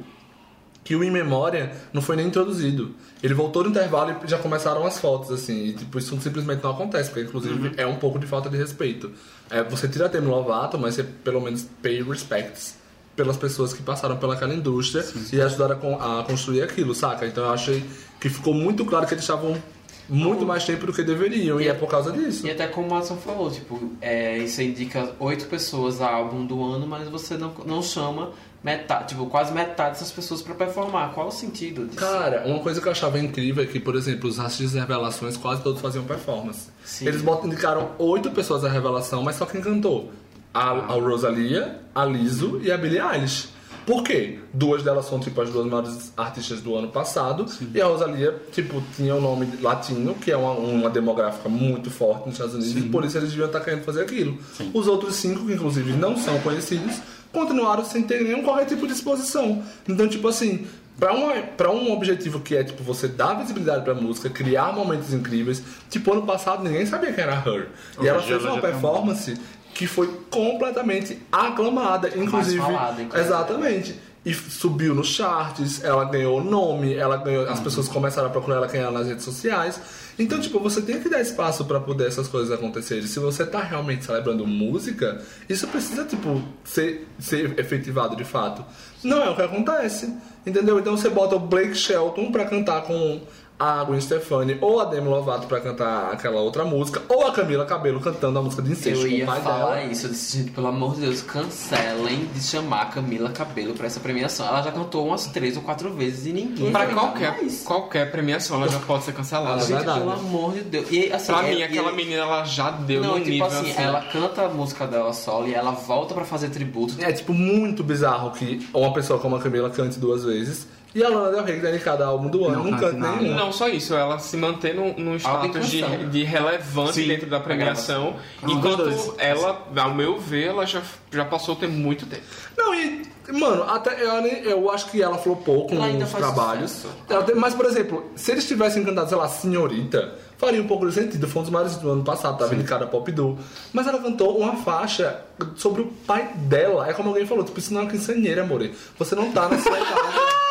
S1: que o In Memória não foi nem introduzido. Ele voltou no intervalo e já começaram as fotos, assim. E, tipo, isso simplesmente não acontece, porque, inclusive, é um pouco de falta de respeito. É, você tira a Demi Lovato, mas você, pelo menos, pay respects pelas pessoas que passaram pelaquela indústria e ajudaram a, con- a construir aquilo, saca? Então eu achei que ficou muito claro que eles estavam muito mais tempo do que deveriam, e, é por causa disso.
S4: E até como o Madison falou, tipo, é, isso indica oito pessoas a álbum do ano, mas você não, não chama metade, tipo, quase metade dessas pessoas pra performar. Qual o sentido disso?
S1: Cara, uma coisa que eu achava incrível é que, por exemplo, os artistas de revelações quase todos faziam performance.
S4: Sim.
S1: Eles botam, indicaram oito pessoas da revelação, mas só quem cantou. A, a Rosalia, a Lizzo e a Billie Eilish. Por quê? Duas delas são, tipo, as duas maiores artistas do ano passado. E a Rosalia, tipo, tinha o nome latino, que é uma, uma demográfica muito forte nos Estados Unidos. E por isso eles deviam estar querendo fazer aquilo. Os outros cinco, que inclusive não são conhecidos, continuaram sem ter nenhum qualquer tipo de exposição. Então, tipo assim, Pra, uma, pra um objetivo que é, tipo, você dar visibilidade pra música, criar momentos incríveis. Tipo, ano passado ninguém sabia quem era Her. E ela fez uma
S2: tá
S1: performance que foi completamente aclamada. Inclusive.
S4: falada, inclusive.
S1: Exatamente. E subiu nos charts, ela ganhou nome, ela ganhou. As pessoas começaram a procurar ela quem era nas redes sociais. Então, tipo, você tem que dar espaço pra poder essas coisas acontecerem. Se você tá realmente celebrando música, isso precisa, tipo, ser, ser efetivado de fato. Não é o que acontece. Entendeu? Então você bota o Blake Shelton pra cantar com a Gwen Stefani, ou a Demi Lovato pra cantar aquela outra música, ou a Camila Cabello cantando a música de incesto
S4: Eu
S1: com o
S4: ia
S1: pai
S4: falar
S1: dela.
S4: isso, eu disse, gente, pelo amor de Deus, cancelem de chamar a Camila Cabelo pra essa premiação. Ela já cantou umas três ou quatro vezes e ninguém
S3: Pra qualquer,
S4: mais.
S3: qualquer premiação, ela já pode ser cancelada.
S1: É
S4: Gente,
S1: verdade.
S4: pelo amor de Deus. E, assim,
S3: Pra
S4: é-
S3: mim, aquela
S4: ele-
S3: menina, ela já deu
S4: Não,
S3: no
S4: tipo
S3: nível
S4: assim,
S3: assim.
S4: ela canta a música dela solo e ela volta pra fazer tributo.
S1: É tipo muito bizarro que uma pessoa como a Camila cante duas vezes E a Lana Del Rey, que é indicada ao álbum do ano,
S2: Não
S1: não,
S2: canta
S1: nenhum.
S3: Não só isso, ela se mantém num, num status de, de relevante
S2: Sim,
S3: dentro da premiação,
S2: Os
S3: enquanto
S2: dois.
S3: ela, ao meu ver, ela já, já passou tem muito tempo.
S1: Não, e, mano, até eu, eu acho que ela flopou com
S4: Ela
S1: os trabalhos. tem- mas, por exemplo, se eles tivessem cantado, sei lá, Senhorita, faria um pouco de sentido. Foi um dos maiores do ano passado, tava indicada a Pop Do. Mas ela cantou uma faixa sobre o pai dela. É como alguém falou, tipo, isso não é uma quinceanheira, amor. Você não tá na sua casa. [laughs]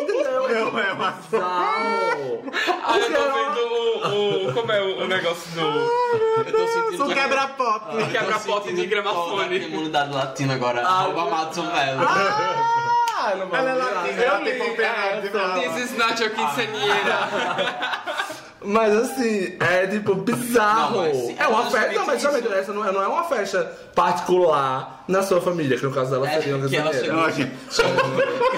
S1: Entendeu?
S2: Não, é uma...
S1: Bizarro.
S3: Ah, eu tô vendo o, o- Como é o, o negócio do.
S4: Eu tô sentindo
S2: Sou quebra-pop.
S4: Eu tô
S3: quebra-pop de
S4: a comunidade latina agora. Arroba Madison Velho.
S1: Ah, eu não vou
S2: Ela é latina,
S1: Eu
S2: ela tem
S1: é,
S2: fala.
S3: This is not your quinceanheira.
S1: Mas assim, é tipo bizarro.
S4: Não, mas
S1: é uma
S4: é
S1: festa. Não, mas
S4: justamente
S1: justamente essa não é, não é uma festa particular na sua família, que no caso dela
S4: É,
S1: seria uma
S4: que ela chegou, que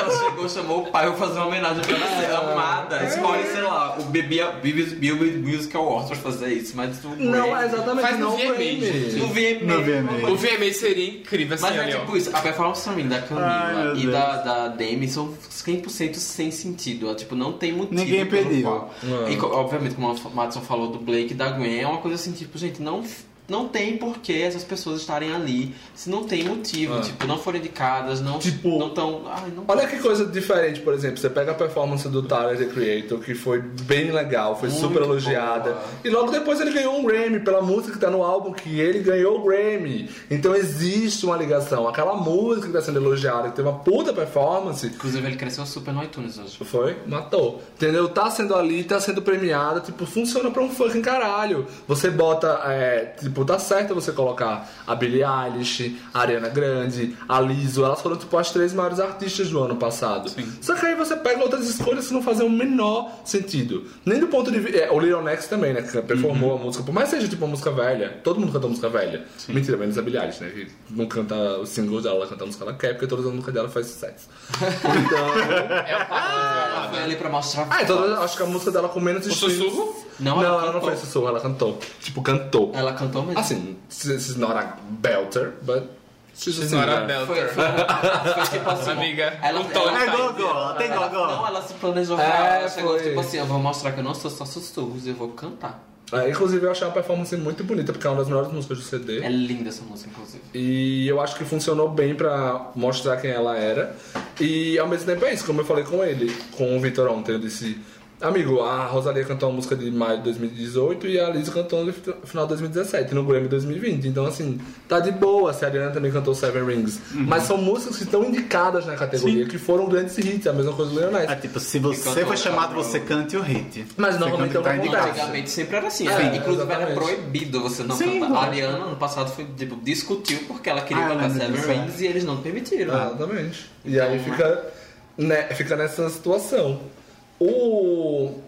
S4: ela chegou, chamou o pai pra fazer uma homenagem pra ela ser amada. Escolhe, sei lá, o Billboard Music Awards pra fazer isso, mas o
S1: Não,
S4: Grammy-
S1: é exatamente
S3: Faz no
S1: não
S3: VMA,
S1: Grammy.
S3: gente.
S4: No VMA.
S2: No VMA.
S3: O VMA seria incrível assim,
S4: Mas é tipo isso, a performance mim da Camila e da, da Demi são 100% sem sentido. Tipo, não tem motivo.
S2: Ninguém pediu.
S4: E, obviamente, como o Madison falou do Blake e da Gwen, é uma coisa assim, tipo, gente, não, não tem porquê essas pessoas estarem ali se não tem motivo.
S1: Ah.
S4: Tipo, não foram indicadas, não
S1: Tipo,
S4: não estão.
S1: Olha que coisa diferente, por exemplo, você pega a performance do Tyler, The Creator, que foi bem legal, foi
S4: Muito
S1: super elogiada.
S4: boa.
S1: E logo depois ele ganhou um Grammy pela música que tá no álbum, que ele ganhou o Grammy. Então existe uma ligação. Aquela música que tá sendo elogiada, que teve uma puta performance,
S4: Inclusive, ele cresceu super no iTunes hoje.
S1: Foi, matou. Entendeu? Tá sendo ali, tá sendo premiada, tipo, funciona pra um fucking caralho. Você bota, é, tipo, tá certo você colocar a Billie Eilish, a Ariana Grande, a Lizzo, elas foram, tipo, as três maiores artistas do ano passado. Só que aí você pega outras escolhas que não fazem o menor sentido. Nem do ponto de vista. É, o Lil Nex também, né? Que performou a música. Por mais que seja, tipo, uma música velha, todo mundo canta música velha. Mentira, menos a Billie Eilish, né? Que não canta os singles dela, ela canta a música que ela quer, porque todas as músicas dela faz sucesso. Então. [laughs]
S3: É o papo
S4: Ela foi ali pra mostrar.
S1: Ah, então eu acho que a música dela com menos
S3: O sussurro?
S4: Não,
S1: Não,
S4: ela
S1: ela, não fez sussurro, ela cantou. Tipo, cantou.
S4: Ela cantou mesmo.
S1: Assim, this is not a belter, but she's,
S3: She's
S1: a
S3: not a
S1: singer.
S4: Foi,
S3: belter.
S4: foi, foi tipo assim.
S3: Amiga,
S4: ela,
S3: um
S4: ela-
S2: É gogó, ela tem gogó.
S4: Não, ela se planejou.
S1: É,
S4: ela chegou
S1: foi.
S4: tipo assim: eu vou mostrar que eu não sou só sussurros, eu vou cantar.
S1: É, inclusive, eu achei uma performance muito bonita, porque é uma das melhores músicas do CD.
S4: É linda essa música, inclusive.
S1: E eu acho que funcionou bem pra mostrar quem ela era. E ao mesmo tempo é isso, como eu falei com ele, com o Vitor ontem, eu disse. Amigo, a Rosalia cantou uma música de maio de 2018 e a Liz cantou no final de 2017, no Grammy 2020. Então, assim, tá de boa. A Ariana também cantou Seven Rings. Mas são músicas que estão indicadas na categoria, que foram grandes hits. A mesma coisa do Leonel.
S2: É tipo, se você foi chamado, você cante o hit.
S1: Mas normalmente é
S2: tá indicado.
S4: Antigamente sempre era assim.
S1: É,
S4: assim, inclusive era
S1: exatamente.
S4: proibido você não
S2: Sim,
S4: cantar. A Ariana, ano passado, foi, tipo, discutiu porque ela queria
S2: Ah,
S4: cantar Seven
S2: é.
S4: Rings e eles não permitiram.
S1: Ah, Exatamente. E aí
S4: Então,
S1: fica, né, fica nessa situação. O.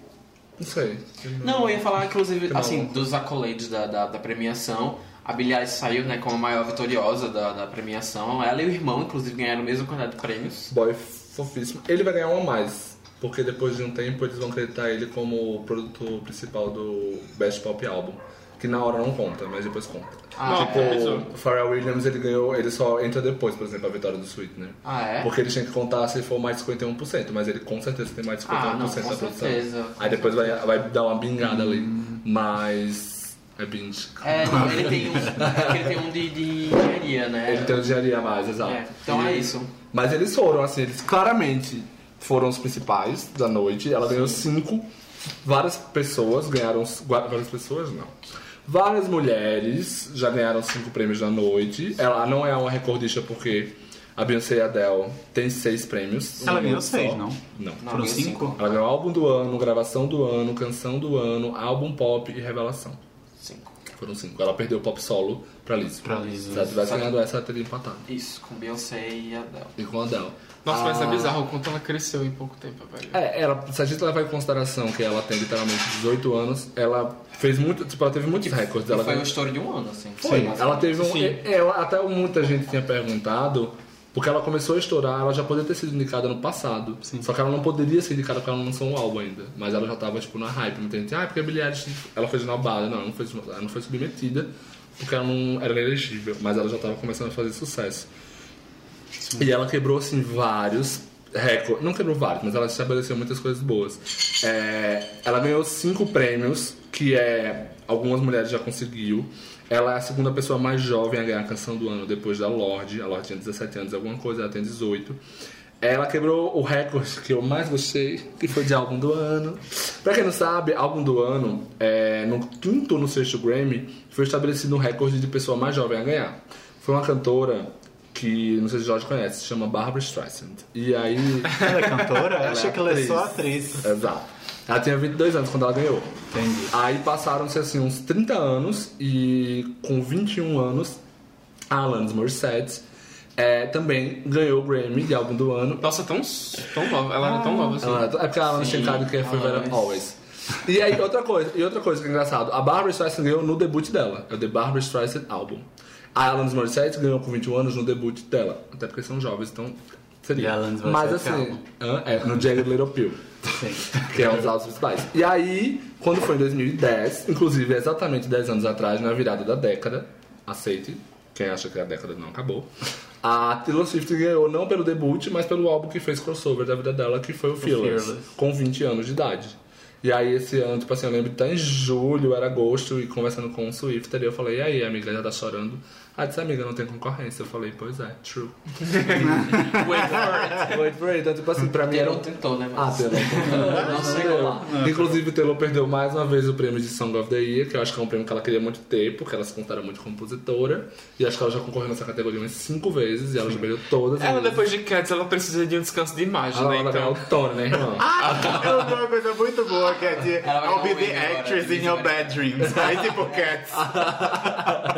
S1: Não sei.
S4: Não, eu ia falar, inclusive,
S1: Não.
S4: assim, dos accolades da, da, da premiação. A Billie Eilish saiu, né, como a maior vitoriosa da, da premiação. Ela e o irmão, inclusive, ganharam o mesmo quantidade de prêmios.
S1: Boy fofíssimo. Ele vai ganhar uma a mais. Porque depois de um tempo eles vão acreditar ele como o produtor principal do Best Pop Album. Que na hora não conta, mas depois conta.
S4: Ah,
S1: tipo,
S3: é.
S1: o Pharrell Williams ele ganhou, ele só entra depois, por exemplo, a vitória do Sweetener.
S4: Ah, é?
S1: Porque ele tinha que contar se for mais de 51%, mas ele com certeza tem mais de 51%
S4: Ah, não,
S1: da
S4: com
S1: produção.
S4: certeza, com
S1: Aí depois vai, vai dar uma bingada ali. Mas. É binge.
S4: É, [laughs] não, ele tem um, ele tem um de, de engenharia, né?
S1: Ele tem o engenharia a mais, exato.
S4: É, então é isso.
S1: Mas eles foram, assim, eles claramente foram os principais da noite. Ela ganhou cinco. Várias pessoas ganharam. Várias pessoas, não. Várias mulheres já ganharam cinco prêmios da noite. Ela não é uma recordista porque a Beyoncé e a Adele têm seis prêmios.
S2: Ela
S1: Um
S2: ganhou
S1: só.
S2: seis, não?
S1: Não.
S4: Não,
S2: Foram
S4: ganhou
S2: cinco?
S1: Ela ganhou álbum do ano, gravação do ano, canção do ano, álbum pop e revelação.
S4: Cinco.
S1: Foram cinco. Ela perdeu o pop solo pra Liz.
S2: Pra Liz,
S1: Se ela tivesse
S4: Só que-
S1: ganhado essa, ela teria empatado.
S4: Isso, com Beyoncé e Adele.
S1: E com a Adele.
S3: Nossa, mas é
S1: Ah.
S3: bizarro o quanto ela cresceu em pouco tempo, velho.
S1: É, ela, se a gente levar em consideração que ela tem literalmente 18 anos, ela fez muito. Tipo, ela teve muitos recordes. Ela
S4: foi
S1: ganhou-
S4: uma história de um ano, assim.
S1: Foi,
S4: Sim,
S1: ela teve um.
S3: Sim.
S1: é, é, até muita gente tinha perguntado, porque ela começou a estourar, ela já poderia ter sido indicada no passado. Só que ela não poderia ser indicada porque ela não lançou um álbum ainda. Mas ela já tava, tipo, na hype. Muita gente, ah, porque a Billie Eilish, ela foi esnobada. Não, ela não foi, ela não foi submetida, porque ela não era elegível. Mas ela já tava começando a fazer sucesso. E ela quebrou, assim, vários recorde. Não quebrou vários, mas ela estabeleceu muitas coisas boas. É, ela ganhou cinco prêmios, que é. Algumas mulheres já conseguiu. Ela é a segunda pessoa mais jovem a ganhar a canção do ano depois da Lorde. A Lorde tinha 17 anos, alguma coisa, ela tem 18. Ela quebrou o recorde que eu mais gostei, que foi de álbum do ano. Pra quem não sabe, álbum do ano, é, no quinto ou no sexto Grammy, foi estabelecido um recorde de pessoa mais jovem a ganhar. Foi uma cantora que, não sei se o Jorge conhece, se chama Barbara Streisand. E aí...
S2: Ela é cantora?
S1: Ela
S2: achei
S1: é
S2: que ela é só atriz.
S1: Exato. Ela tinha 22 anos quando ela ganhou.
S2: Entendi.
S1: Aí passaram-se assim uns 30 anos e com 21 anos, a Alanis Morissette é, também ganhou o Grammy de álbum do ano.
S3: Nossa, tão, tão nova. Ela era tão nova assim.
S1: Ela- é porque a Alanis tinha cara que foi Vera
S4: Alanis.
S1: Always. E aí, outra coisa, e outra coisa que é engraçado, a Barbara Streisand ganhou no debut dela, é o The Barbara Streisand Album. A Alanis Morissette ganhou com 21 anos no debut dela, até porque são jovens, então seria. Mas assim, hã? é, no Jagged Little Pill.
S2: Sim.
S1: que é um dos álbuns principais. E aí, quando foi em 2010, inclusive exatamente 10 anos atrás, na virada da década, aceite, quem acha que a década não acabou, a Taylor Swift ganhou não pelo debut, mas pelo álbum que fez crossover da vida dela, que foi o Fearless,
S2: Fearless.
S1: com 20 anos de idade. E aí esse ano, tipo assim, eu lembro de estar em julho, era agosto, e conversando com o Swifter, e eu falei, e aí, amiga, já tá chorando? Ah, disse, amiga, não tem concorrência. Eu falei, pois é, true. [laughs]
S3: Wait for it.
S1: Wait for it. Então, tipo assim, pra mim era
S4: Taylor
S1: um
S4: tentou, né?
S1: ah,
S4: Mas... [laughs]
S1: Taylor.
S4: Não chegou lá.
S1: Inclusive, Taylor perdeu mais uma vez o prêmio de Song of the Year, que eu acho que é um prêmio que ela queria muito ter, porque ela se considera muito compositora. E acho que ela já concorreu nessa categoria umas cinco vezes, e ela já perdeu todas.
S3: Ela,
S1: vezes.
S3: depois de Cats, ela precisa de um descanso de imagem,
S1: Ela
S3: né?
S1: vai ganhar
S3: Então.
S1: o Tony, né, irmão?
S2: Eu vi uma coisa muito boa que é de
S4: Ela vai
S2: I'll be
S4: um
S2: the actress in your bedrooms. Aí tipo Cats. [laughs]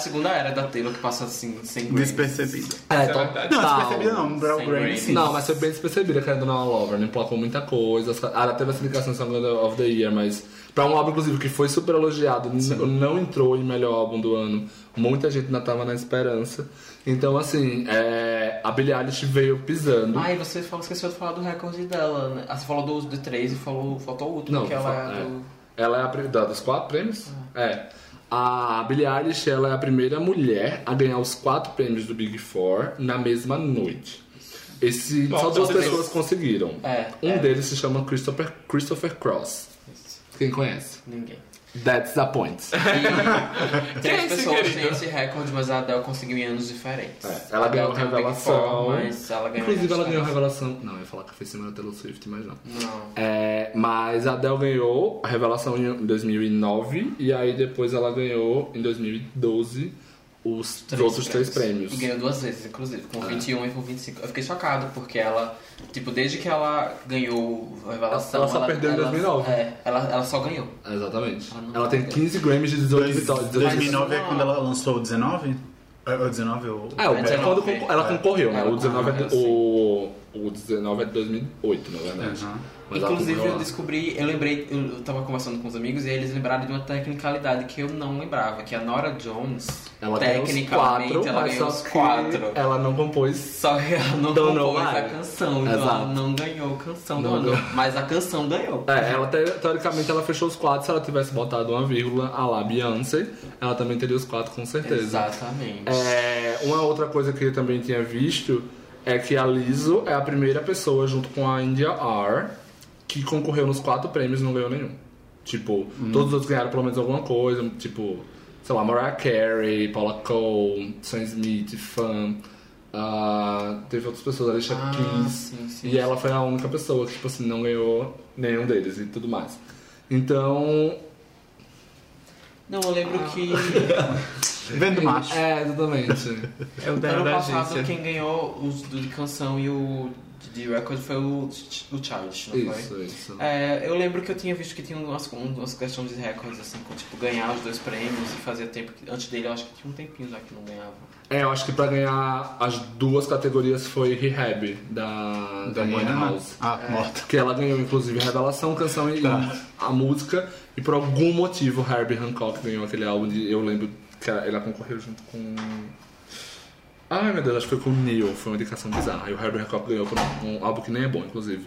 S4: Não, a segunda era da Taylor que passa assim, sem Grammys.
S2: Despercebida.
S1: É,
S3: Isso é verdade.
S2: Não,
S1: total.
S2: despercebida não. Brown
S4: Sem
S2: Grammy
S4: Grammy.
S2: sim.
S1: Não, mas foi bem despercebida que a Dona Lover, né? Emplacou muita coisa. Ela teve essa indicação Song of the Year, mas pra um álbum, inclusive, que foi super elogiado, n- não entrou em melhor álbum do ano. Muita gente ainda tava na esperança. Então, assim, é, a Billie Eilish veio pisando.
S4: Ah, e você falou, esqueceu de falar do recorde dela, né? Ah, você falou do, do 3 e falou, faltou o último,
S1: Não,
S4: que ela
S1: fa-
S4: é
S1: é.
S4: do...
S1: Ela é a da- dos quatro prêmios? É. A Billie Eilish ela é a primeira mulher a ganhar os quatro prêmios do Big Four na mesma noite. Esse,
S3: Bom,
S1: só duas
S3: então,
S1: pessoas conseguiram.
S4: É,
S1: um
S4: é.
S1: deles se chama Christopher, Christopher Cross. Quem conhece?
S4: Ninguém.
S1: That's the point.
S3: Quem
S4: Três
S3: é
S4: pessoas têm esse recorde, mas a Adele conseguiu em anos diferentes.
S1: É, ela ganhou
S4: Adele tem um
S1: revelação.
S4: Four, mas ela ganhou
S1: Inclusive, ela ganhou revelação. Não, eu ia falar que foi cima da Taylor Swift, mas não.
S4: Não.
S1: É, mas a Adele ganhou a revelação em 2009 e aí depois ela ganhou em 2012 os
S4: Três
S1: outros três prêmios.
S4: E ganhou duas vezes, inclusive, com 21 e com 25. Eu fiquei chocado, porque ela, tipo, desde que ela ganhou a revelação.
S1: Ela só perdeu em 2009.
S4: É, ela, ela só ganhou.
S1: Exatamente.
S4: Ela
S1: Ela tem
S4: perdeu.
S1: 15 Grammys de 18 vitórias.
S2: 2009 é quando ela lançou o 19? É o 19 ou...
S1: É, o-
S4: É
S1: é
S4: 19,
S1: quando ela
S2: é.
S1: concorreu, né?
S4: Ela
S1: O 19 é o, o 19 é de 2008, na verdade.
S2: Uhum.
S1: Mas
S4: Inclusive, eu descobri, eu lembrei, eu tava conversando com os amigos e eles lembraram de uma tecnicalidade que eu não lembrava, que a Nora Jones,
S1: Ela
S4: tecnicamente,
S1: quatro,
S4: ela ganhou os quatro.
S1: ela não compôs.
S4: Só que ela não compôs a canção, então ela não ganhou canção
S1: Não
S4: do ano. Mas a canção ganhou.
S1: É, ela te- teoricamente ela fechou os quatro. Se ela tivesse botado uma vírgula a lá Beyoncé, ela também teria os quatro com certeza.
S4: Exatamente.
S1: É, uma outra coisa que eu também tinha visto é que a Lizzo é a primeira pessoa, junto com a India R, que concorreu nos quatro prêmios e não ganhou nenhum. Tipo, todos os outros ganharam pelo menos alguma coisa, tipo, sei lá, Mariah Carey, Paula Cole, Sam Smith, Fan. ah, teve outras pessoas, Alicia
S4: Ah,
S1: Keys.
S4: sim, sim,
S1: e ela foi a única pessoa que, tipo assim, não ganhou nenhum deles e tudo mais. Então.
S4: Não, eu lembro que [laughs]
S2: Vendo macho.
S1: É, exatamente.
S3: É o dela
S4: ano
S3: da
S4: passado
S3: agência.
S4: quem ganhou os do de canção e o de record foi o, o Childish, não foi?
S1: isso, isso.
S4: É, eu lembro que eu tinha visto que tinha umas, umas questões de recordes, assim, com tipo, ganhar os dois prêmios e fazia tempo que. Antes dele eu acho que tinha um tempinho já que não ganhava.
S1: É, eu acho que pra ganhar as duas categorias foi Rehab, da, da Mãe House.
S2: Ah, morta.
S1: Que ela ganhou, inclusive, revelação, canção e
S2: Tá.
S1: a música. E por algum motivo, Herbie Hancock ganhou aquele álbum de. Eu lembro que ela, ela concorreu junto com. Ai meu Deus, acho que foi com o Neil, foi uma indicação bizarra. E o Herbie Hancock ganhou por um, um álbum que nem é bom, inclusive.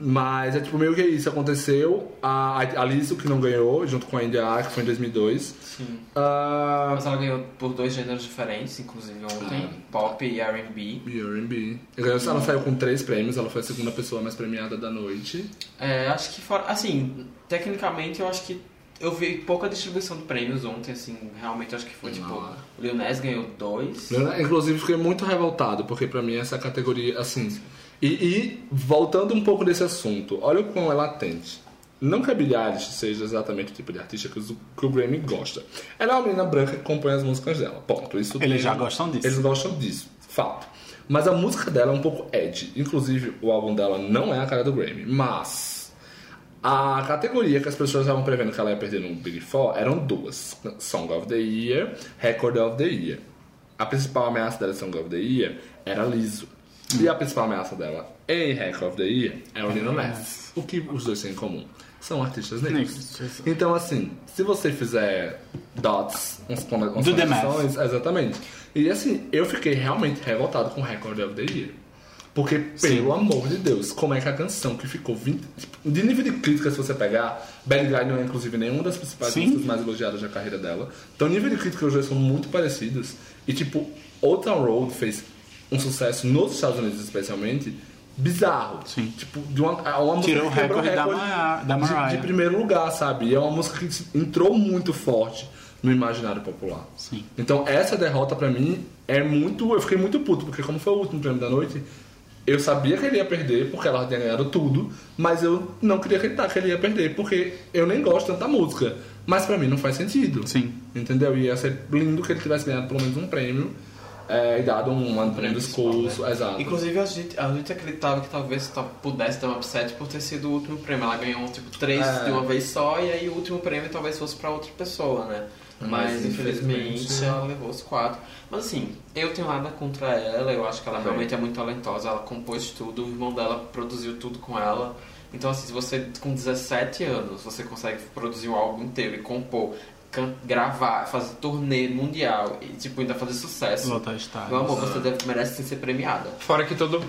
S1: Mas é tipo meio que isso aconteceu. A, a Alice, que não ganhou, junto com a India, que foi em 2002.
S4: Sim.
S1: Ah,
S4: Mas ela ganhou por dois gêneros diferentes, inclusive ontem, pop e R&B.
S1: e R&B. Ela saiu com três prêmios, ela foi a segunda pessoa mais premiada da noite.
S4: É, acho que fora. Assim, tecnicamente eu acho que. Eu vi pouca distribuição de prêmios ontem, assim, realmente acho que foi tipo.
S1: Não.
S4: O Lil Nas ganhou dois.
S1: Inclusive, fiquei muito revoltado, porque pra mim essa categoria, assim. E, e, voltando um pouco desse assunto, olha o quão é latente. Não que a Billie Eilish seja exatamente o tipo de artista que, que o Grammy gosta. Ela é uma menina branca que compõe as músicas dela. Ponto. Isso
S2: Eles
S1: tem-
S2: já gostam disso.
S1: Eles gostam disso, fato. Mas a música dela é um pouco edgy. Inclusive, o álbum dela não é a cara do Grammy. Mas a categoria que as pessoas estavam prevendo que ela ia perder no Big Four eram duas: Song of the Year, Record of the Year. A principal ameaça dela em Song of the Year era Liso. E a principal ameaça dela em Record of the Year é o Lino Ness. O que os dois têm em comum? São artistas negros. Então, assim, se você fizer dots, uns, conexões, exatamente. E assim, eu fiquei realmente revoltado com Record of the Year. Porque, pelo amor de Deus, como é que a canção que ficou 20. tipo, De nível de crítica, se você pegar, Bad Guy não é inclusive nenhuma das principais
S2: Sim.
S1: músicas mais elogiadas da carreira dela. Então, nível de crítica os dois são muito parecidos. E, tipo, Old Town Road fez um sucesso nos Estados Unidos, especialmente, bizarro.
S2: Sim.
S1: Tipo, de uma, é uma música
S2: Tirou
S1: que
S2: recorde da
S1: recorde
S2: Mariah- da
S1: de- de primeiro lugar, sabe? E é uma música que entrou muito forte no imaginário popular.
S2: Sim.
S1: Então essa derrota pra mim é muito. Eu fiquei muito puto, porque como foi o último prêmio da noite, eu sabia que ele ia perder, porque ela tinha ganhado tudo, mas eu não queria acreditar que ele ia perder, porque eu nem gosto tanto da música. Mas pra mim não faz sentido.
S2: Sim.
S1: Entendeu? E ia ser lindo que ele tivesse ganhado pelo menos um prêmio é, e dado um, um,
S4: prêmio
S1: discurso.
S4: principal, né?
S1: Exato.
S4: Inclusive a gente, a gente acreditava que talvez pudesse ter um upset por ter sido o último prêmio. Ela ganhou tipo três
S1: É.
S4: de uma vez só e aí o último prêmio talvez fosse pra outra pessoa, né? Mas,
S1: Mas,
S4: infelizmente
S1: infelizmente,
S4: ela levou os quatro. Mas assim, eu tenho nada contra ela, eu acho que ela
S1: Também.
S4: realmente é muito talentosa, ela compôs tudo, o irmão dela produziu tudo com ela. Então assim, se você com 17 anos você consegue produzir um álbum inteiro e compor, can- gravar, fazer turnê mundial e tipo ainda fazer sucesso.
S2: Lotar estádios.
S4: Meu amor, você deve, merece sim ser premiada.
S3: Fora que todo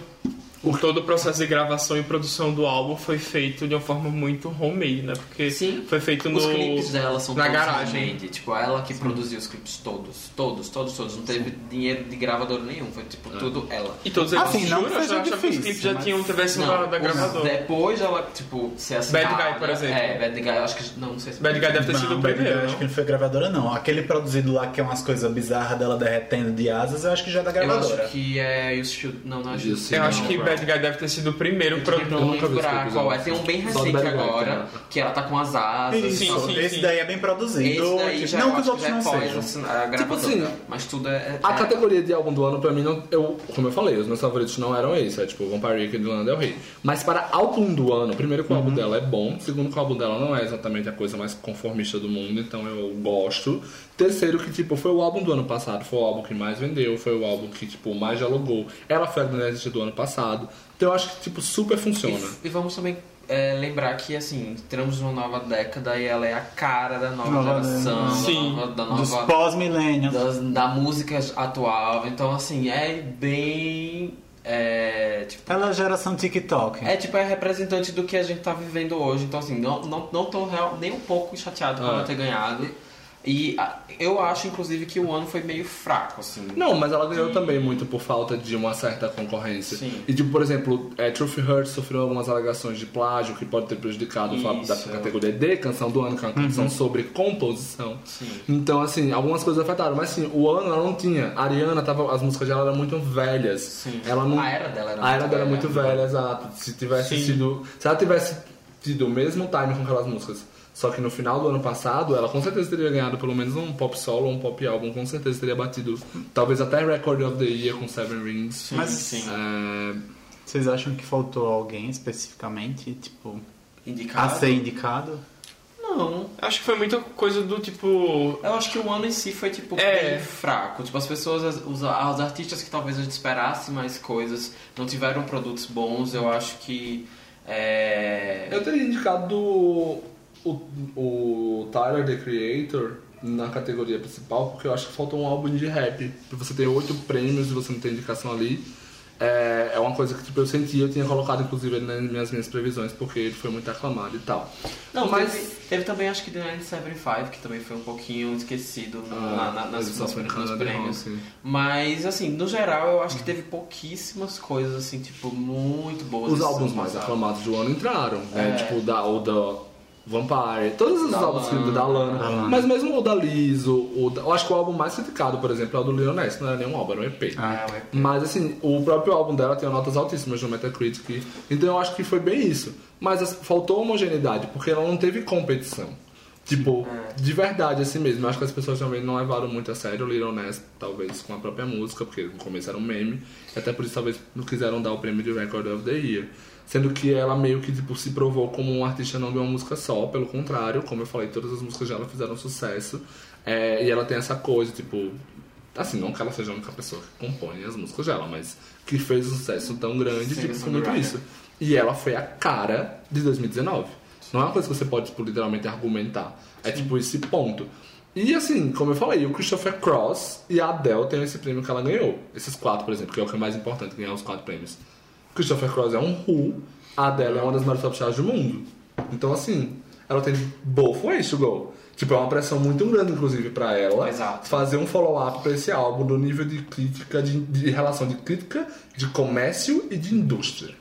S3: o todo o processo de gravação e produção do álbum foi feito de uma forma muito homemade, né? Porque
S4: Sim.
S3: foi feito no
S4: Os clipes dela são
S3: na
S4: todos
S3: garagem.
S4: handmade. Tipo, ela que produziu os clipes todos. Todos, todos, todos. Não teve dinheiro de gravador nenhum. Foi tipo tudo ela.
S3: E todos eles
S2: Assim, não
S3: juro,
S2: que
S3: eu
S2: seja
S3: achava que os
S2: difícil,
S3: clipes já
S2: mas-
S3: tinham tivesse da, da gravadora.
S4: depois ela, tipo, ser assinar.
S3: Guy, por exemplo.
S4: É, Bad Guy, eu acho que. Não, não sei se.
S3: Bad Guy deve ter sido o
S5: Não, Bad Guy,
S3: primeiro,
S5: acho
S3: não?
S5: que não foi gravadora, não. Aquele produzido lá que é umas coisas bizarras dela derretendo de asas, eu acho que já é da
S4: Eu
S5: gravadora.
S4: acho que é You Should. Não, não é
S1: Isso,
S4: Should
S3: Eu acho que. Bad Guy deve ter sido o primeiro
S4: Eu
S3: produto.
S4: não
S1: nunca vi esse
S4: lembrar qual é.
S1: não.
S4: Tem um bem recente
S1: Guy,
S4: agora,
S1: né?
S4: que ela tá com as asas.
S5: Isso,
S3: Sim, sim,
S5: esse
S3: sim.
S5: daí é bem produzido. Não
S4: eu
S5: que os outros
S4: é
S5: não
S4: pós,
S5: sejam.
S4: assim, a gravadora.
S1: assim,
S4: mas tudo é.
S1: A
S4: é-
S1: categoria de álbum do ano, pra mim, não, eu, como eu falei, os meus favoritos não eram esses, é tipo Vampire e Lana Del Rey. Mas para álbum do ano, primeiro que o álbum dela é bom, segundo que o álbum dela não é exatamente a coisa mais conformista do mundo, então eu gosto. Terceiro que, tipo, foi o álbum do ano passado, foi o álbum que mais vendeu, foi o álbum que, tipo, mais dialogou. Ela foi a Granite do ano passado. Então eu acho que, tipo, super funciona.
S4: E, e vamos também é, lembrar que, assim, entramos numa nova década e ela é a cara da nova,
S2: Nova
S4: geração, da
S3: Sim.
S4: nova, da
S2: Dos
S4: nova
S2: pós-milênios.
S4: das- da música atual. Então, assim, é bem. É, tipo,
S2: Ela é a geração TikTok.
S4: é tipo é representante do que a gente tá vivendo hoje. Então, assim, não, não, não tô real, nem um pouco chateado por
S1: Ah.
S4: ela ter ganhado. E eu acho, inclusive, que o ano foi meio fraco, assim.
S1: Não, mas ela ganhou também muito por falta de uma certa concorrência.
S4: Sim.
S1: E, tipo, por exemplo, é, Truth Hurts sofreu algumas alegações de plágio que pode ter prejudicado o fato da categoria de canção do ano, que é uma canção sobre composição.
S4: Sim.
S1: Então, assim, algumas coisas afetaram. Mas, sim, o ano ela não tinha. A Ariana, tava, as músicas dela eram muito velhas.
S4: Sim.
S1: Ela não,
S4: A era dela era
S1: A era dela
S4: velha.
S1: muito velha, exato. Se tivesse
S3: Sim.
S1: sido... Se ela tivesse tido o mesmo time com aquelas músicas, só que no final do ano passado, ela com certeza teria ganhado pelo menos um pop solo ou um pop álbum, com certeza teria batido. Talvez até Record of the Year com Seven Rings.
S2: Mas
S4: sim.
S1: É,
S2: vocês acham que faltou alguém especificamente, tipo, a
S4: Indicado?
S2: ser indicado?
S4: Não.
S3: Acho que foi muita coisa do tipo.
S4: Eu acho que o ano em si foi, tipo,
S3: É.
S4: bem fraco. Tipo, as pessoas, as- os, os artistas que talvez a gente esperasse mais coisas, não tiveram produtos bons. Eu acho que. É...
S1: Eu teria indicado o, o Tyler, The Creator, na categoria principal, porque eu acho que faltou um álbum de rap. Você tem oito prêmios e você não tem indicação ali. é, é uma coisa que tipo, eu senti, eu tinha colocado inclusive ele nas minhas, minhas previsões, porque ele foi muito aclamado e tal.
S4: Não,
S1: mas.
S4: teve, teve também acho que The 975, que também foi um pouquinho esquecido no-
S1: Ah,
S4: na- na- nas, nos, nos
S1: de
S4: prêmios.
S1: rock.
S4: Mas, assim, no geral, eu acho que teve pouquíssimas coisas, assim, tipo, muito boas.
S1: Os álbuns mais aclamados do ano entraram, né?
S4: É.
S1: Tipo, o da, o da Vampire, todos os
S4: Da
S1: álbuns que
S4: Lana.
S1: da Lana.
S2: Da Lana.
S1: Mas mesmo o da Lizzo, o da- eu acho que o álbum mais criticado, por exemplo, é o do Lil Nas, não era nenhum álbum, era um EP.
S2: Ah,
S4: É, ué.
S1: Mas assim, o próprio álbum dela tem notas altíssimas no Metacritic. Então eu acho que foi bem isso. Mas as- faltou homogeneidade, porque ela não teve competição. Tipo, de verdade, assim mesmo. Eu acho que as pessoas também não levaram muito a sério o Little Ness, talvez com a própria música, porque no começo era um meme. E até por isso talvez não quiseram dar o prêmio de Record of the Year. Sendo que ela meio que tipo, se provou como um artista não de uma música só, pelo contrário, como eu falei, todas as músicas dela fizeram sucesso. É, e ela tem essa coisa, tipo, Assim, não que ela seja a única pessoa que compõe as músicas dela, mas que fez um sucesso tão grande,
S4: Sim,
S1: tipo, foi muito isso. E ela foi a cara de 2019. Não é uma coisa que você pode, tipo, literalmente argumentar. É tipo esse ponto. E assim, como eu falei, o Christopher Cross e a Adele têm esse prêmio que ela ganhou. Esses quatro, por exemplo, que é o que é mais importante, ganhar os quatro prêmios. Christopher Cross é um Who, a Adele é uma das maiores top stars do mundo. Então, assim, ela tem both ways to go. Tipo, é uma pressão muito grande, inclusive, pra ela
S4: Exato.
S1: fazer um follow-up pra esse álbum do nível de crítica, de, de relação de crítica, de comércio e de indústria.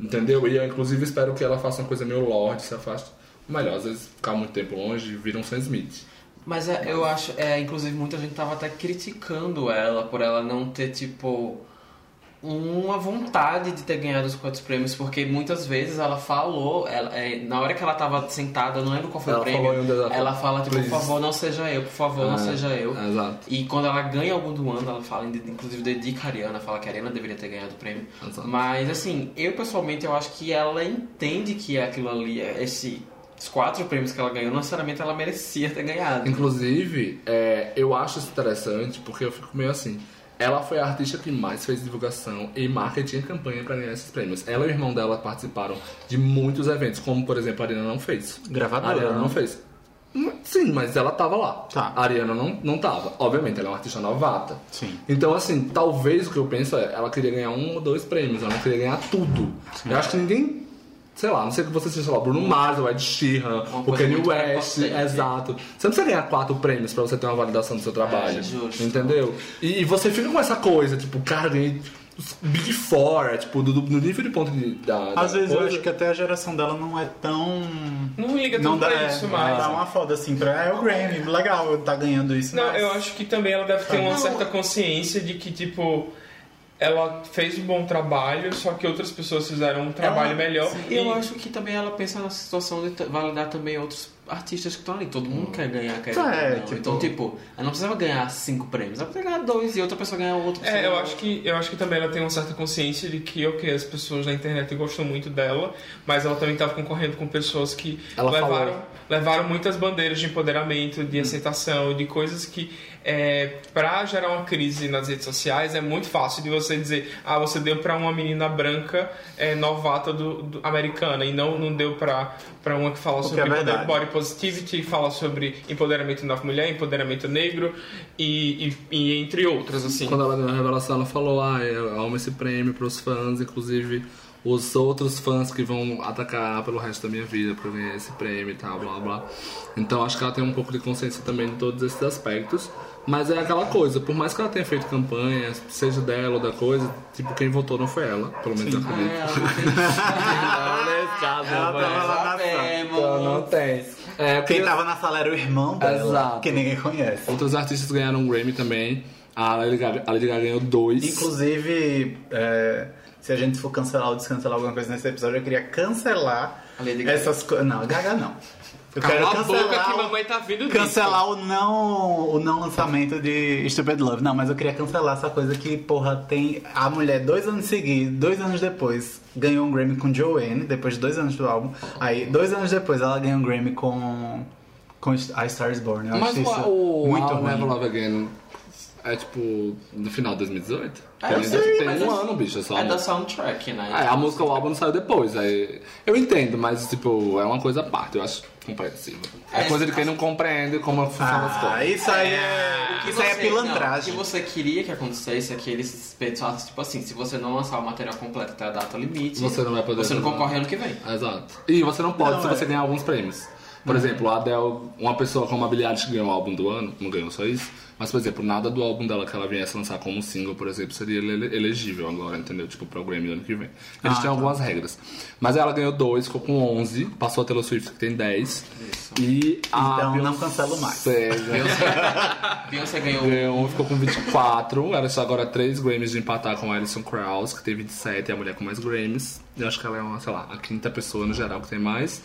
S1: Entendeu? E eu, inclusive, espero que ela faça uma coisa meio Lorde, se afaste. Melhor, às vezes, ficar muito tempo longe, vira um Sam Smith.
S4: Mas é, eu acho, é, inclusive muita gente tava até criticando ela por ela não ter, tipo, uma vontade de ter ganhado os quatro prêmios, porque muitas vezes ela falou, ela, é, na hora que ela tava sentada, não lembro qual foi
S1: Ela
S4: o prêmio,
S1: desafio.
S4: ela fala, tipo, por favor, não seja eu, por favor, não
S1: É,
S4: seja eu.
S1: Exato.
S4: E quando ela ganha algum do ano, ela fala, inclusive dedica a Ariana, fala que a Ariana deveria ter ganhado o prêmio.
S1: Exato.
S4: Mas assim, eu pessoalmente eu acho que ela entende que aquilo ali, esse, os quatro prêmios que ela ganhou, não necessariamente ela merecia ter ganhado.
S1: Inclusive, é, eu acho isso interessante porque eu fico meio assim. Ela foi a artista que mais fez divulgação e marketing e campanha pra ganhar esses prêmios. Ela e o irmão dela participaram de muitos eventos, como por exemplo a Ariana não fez.
S5: Gravadora,
S1: A Ariana
S5: né?
S1: não fez. Hum, Sim, mas ela tava lá.
S2: Tá.
S1: A Ariana não, não tava. Obviamente, ela é uma artista novata.
S2: Sim.
S1: Então, assim, talvez o que eu penso é, ela queria ganhar um ou dois prêmios, ela não queria ganhar tudo. Eu acho que ninguém, sei lá, não sei que você seja, sei lá, Bruno Mars, o Ed Sheeran,
S4: Uma
S1: o Kanye West, exato. Você não precisa ganhar quatro prêmios pra você ter uma validação do seu trabalho.
S4: É, justo.
S1: Entendeu? E, e você fica com essa coisa, tipo, cara, ganhei Big Four, é, tipo, do, do- no nível de ponto de, da,
S2: Às
S1: da
S2: vezes eu
S1: coisa.
S2: acho que até a geração dela não é tão.
S3: Não liga
S2: Não
S3: tanto
S2: dá,
S3: pra
S2: é,
S3: isso
S2: não
S3: mais.
S2: dá uma foda assim pra. É o Grammy, legal tá ganhando isso.
S3: Não,
S2: mas-
S3: eu acho que também ela deve ter uma
S4: Não.
S3: certa consciência de que, tipo, ela fez um bom trabalho, só que outras pessoas fizeram um trabalho melhor.
S4: E eu acho que também ela pensa na situação de validar também outros artistas que estão ali. Todo mundo quer ganhar, quer
S2: É, tipo-
S4: Então, tipo, ela não precisava ganhar cinco prêmios, ela podia ganhar dois e outra pessoa ganhar outro.
S3: É, eu acho que eu acho que também ela tem uma certa consciência de que ok, as pessoas na internet gostam muito dela, mas ela também estava concorrendo com pessoas que
S1: Ela
S3: levaram
S1: falou.
S3: levaram muitas bandeiras de empoderamento, de aceitação, de coisas que é, para gerar uma crise nas redes sociais é muito fácil de você dizer, ah, você deu para uma menina branca é, novata do, do- americana e não não deu para para uma que fala
S2: que
S3: sobre
S2: é
S3: body positivity, fala sobre empoderamento da mulher, empoderamento negro e, e- e entre outras assim.
S1: Quando ela deu a revelação, ela falou: Ah, eu amo esse prêmio pros fãs, inclusive os outros fãs que vão atacar pelo resto da minha vida pra eu ganhar esse prêmio e tal, blá blá. Então acho que ela tem um pouco de consciência também de todos esses aspectos. Mas é aquela coisa, por mais que ela tenha feito campanha, seja dela ou da coisa, tipo, quem votou não foi ela, pelo menos eu
S4: É,
S1: acredito. [laughs] caso,
S2: Ela tava lá na.
S1: Então, não tem. É, eu
S2: Quem tava na sala era o irmão dela,
S1: Exato.
S2: que ninguém conhece.
S1: Outros artistas ganharam um Grammy também. A Lady Gaga, a Lady Gaga ganhou dois.
S2: Inclusive, é, se a gente for cancelar ou descancelar alguma coisa nesse episódio, eu queria cancelar
S4: A Lady Gaga.
S2: essas coisas. Não, Gaga não. Eu
S3: Cala
S2: quero
S3: a boca
S2: cancelar,
S3: que
S2: o-
S3: mamãe tá vindo
S2: cancelar o não, o não lançamento de Stupid Love. Não, mas eu queria cancelar essa coisa que, porra, tem a mulher dois anos seguidos, dois anos depois, ganhou um Grammy com Joanne, depois de dois anos do álbum. Aí, dois anos depois, ela ganhou um Grammy com, com A Star is Born. Eu
S1: Mas
S2: acho isso
S1: o, o
S2: muito
S1: I'll
S2: ruim.
S1: Never Love Again é tipo no final de 2018?
S4: É,
S1: tem
S4: eu sei,
S1: tem um
S4: é-
S1: ano, bicho. É só
S4: É da soundtrack, né?
S1: É, a música, o álbum saiu depois. Aí, eu entendo, mas tipo, é uma coisa à parte. Eu acho compreensiva. É coisa de quem não compreende como funcionam as
S5: Ah,
S1: coisas.
S5: isso aí é.
S4: O que
S5: Isso aí é
S4: você- não,
S5: pilantragem.
S4: o que você queria que acontecesse é que eles pensassem, tipo assim, se você não lançar o material completo até a data limite,
S1: Você não vai poder
S4: Você não concorre ano que vem.
S1: Exato. E você não pode
S5: Não,
S1: se
S5: é.
S1: você ganhar alguns prêmios. Por exemplo, a Adele, uma pessoa como a Billie Eilish que ganhou o álbum do ano, não ganhou só isso, mas, por exemplo, nada do álbum dela que ela viesse lançar como single, por exemplo, seria ele- elegível agora, entendeu? Tipo, pro Grammy do ano que vem. Eles têm algumas regras. Mas ela ganhou dois, ficou com 11, passou a Taylor Swift que tem 10. E a
S5: Então, não cancelo mais.
S4: Beyoncé, [laughs] Beyoncé ganhou
S1: Ganhou um, ficou com 24. Ela está agora 3 Grammys de empatar com a Alison Krauss, que tem 27, é a mulher com mais Grammys. Eu acho que ela é uma, sei lá, a quinta pessoa no geral que tem mais.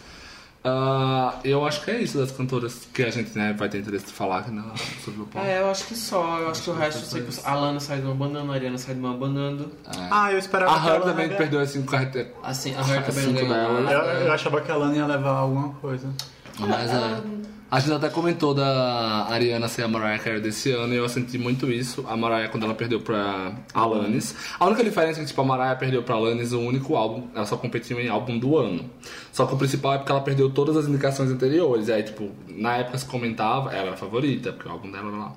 S1: Ah, eu acho que é isso das cantoras que a gente né, vai ter interesse de falar aqui na, sobre o pop.
S4: É, eu acho que só. Eu acho que o resto, eu sei que a Lana sai de uma banana, a Ariana sai de uma banana.
S5: Ah, eu esperava
S1: A
S5: que ela
S1: também
S5: ia-
S1: perdeu assim, carre-
S4: Assim, a Her também não
S1: Cinco
S4: ganhou
S1: dela.
S4: nada.
S5: Eu, eu achava que a Lana ia levar alguma coisa.
S1: Mas é. A gente até comentou da Ariana ser a Mariah Carey desse ano e eu senti muito isso. A Mariah, quando ela perdeu pra Alanis. A única diferença é que, tipo, a Mariah perdeu pra Alanis o único álbum, ela só competiu em álbum do ano. Só que o principal é porque ela perdeu todas as indicações anteriores. E aí, tipo, na época se comentava, ela era a favorita, porque o álbum dela era lá.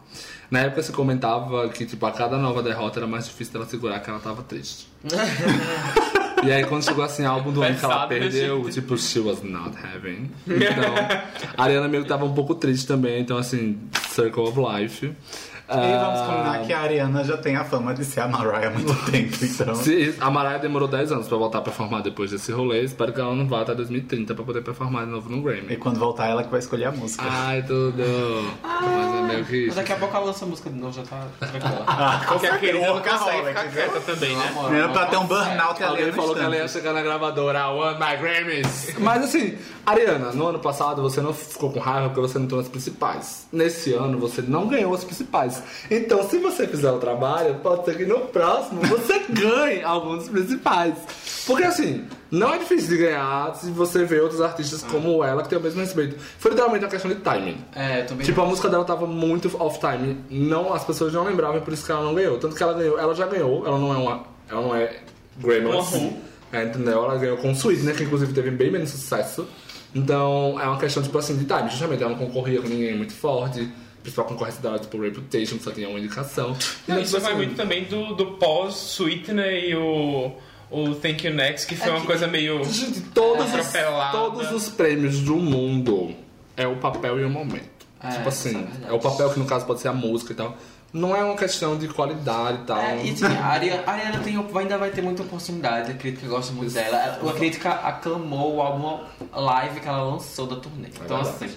S1: Na época se comentava que, tipo, a cada nova derrota era mais difícil dela segurar que ela tava triste. [laughs] E aí quando chegou assim, álbum do ano que ela perdeu, tipo, she was not having. Então, a Ariana meio que tava um pouco triste também, então assim, Circle of Life.
S5: E vamos
S1: Ah,
S5: combinar que a Ariana já tem a fama de ser a Mariah há muito tempo, então. [laughs]
S1: se- a Mariah demorou 10 anos pra voltar a performar depois desse rolê. Espero que ela não vá até 2030 pra poder performar de novo no
S5: E
S1: Grammy.
S5: quando voltar, ela que vai escolher a música.
S1: Ai, tudo. Mas é meio que
S4: Mas daqui a pouco ela lança a música de novo, já tá tranquila. [laughs]
S5: Ah, com
S3: Porque a querida não consegue ficar quieta também, né?
S5: Era pra ter um burnout ali
S1: Alguém falou que ela ia chegar na gravadora, I want my Grammys. Mas assim, Ariana, no ano passado você não ficou com raiva porque você não entrou nas principais. Nesse ano você não ganhou as principais. Então, se você fizer o trabalho, pode ser que no próximo você [laughs] ganhe alguns principais. Porque assim, não é difícil de ganhar se você vê outros artistas como ela que tem o mesmo respeito. Foi literalmente uma questão de timing.
S4: É, também.
S1: Tipo, a música dela tava muito off-time. Não, as pessoas não lembravam, por isso que ela não ganhou. Tanto que ela ganhou, ela já ganhou, ela não é uma. Ela não é Grammys.
S3: Uhum.
S1: É, entendeu? Ela ganhou com Sweet, né? Que inclusive teve bem menos sucesso. Então é uma questão, tipo assim, de time. Justamente, ela não concorria com ninguém muito forte. Principal concorrência dela, tipo, Reputation, que só tinha uma indicação. [laughs]
S3: Não, isso vai muito também do, do pós-Sweetener e o, o Thank You Next, que foi uma coisa meio.
S1: Gente, todos, os, todos os prêmios do mundo é o papel e o momento.
S4: É,
S1: tipo
S4: é
S1: assim,
S4: verdade.
S1: é o papel que no caso pode ser a música e tal. Não é uma questão de qualidade e tal.
S4: É, e assim, a Ariana, a Ariana tem, ainda vai ter muita oportunidade, a crítica gosta muito dela. A crítica aclamou o álbum live que ela lançou da turnê. Então,
S1: verdade.
S4: assim.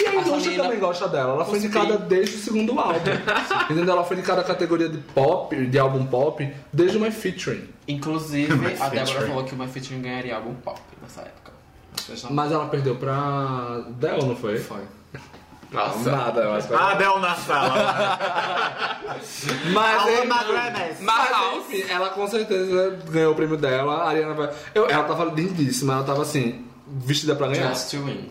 S1: E a
S4: essa
S1: indústria
S4: menina-
S1: também gosta dela. Ela foi indicada desde o segundo álbum. [laughs] Entendeu? Ela foi indicada a categoria de pop, de álbum pop, desde o My Featuring.
S4: Inclusive, [laughs]
S5: My
S4: a Débora falou que o My Featuring ganharia álbum pop nessa época.
S1: Mas ela perdeu pra Del, não foi?
S4: Foi.
S1: Nossa. Nada, eu acho que
S5: Ah, Del na sala. [laughs]
S1: Mas,
S5: Alô,
S1: enfim,
S5: Magranes.
S1: mas enfim, ela com certeza ganhou o prêmio dela. A Ariana vai. Eu, ela tava lindíssima, ela tava assim, vestida pra ganhar.
S4: Just to Win.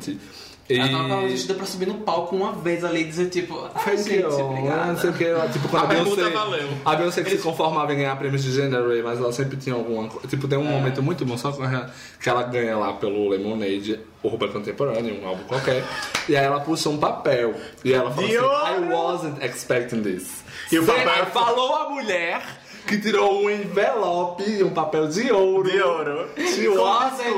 S4: sim.
S1: E...
S4: Ela tava vestida pra subir no palco uma vez ali e dizer tipo, ah,
S1: Foi
S4: gente, obrigada.
S1: não sei o que, ela, tipo, quando
S3: A
S1: a, Beyoncé,
S3: valeu.
S1: a Beyoncé que se conformava em ganhar prêmios de gênero, mas ela sempre tinha alguma coisa. Tipo, tem um momento muito bom, só que ela- ganha lá pelo Lemonade, o Urban Contemporâneo, um álbum qualquer, e aí ela puxa um papel, e ela fala
S5: De
S1: assim,
S5: ouro!
S1: I wasn't expecting this.
S5: E o papel-
S1: falou a mulher que tirou um envelope, um papel de ouro.
S5: De ouro.
S1: She wasn't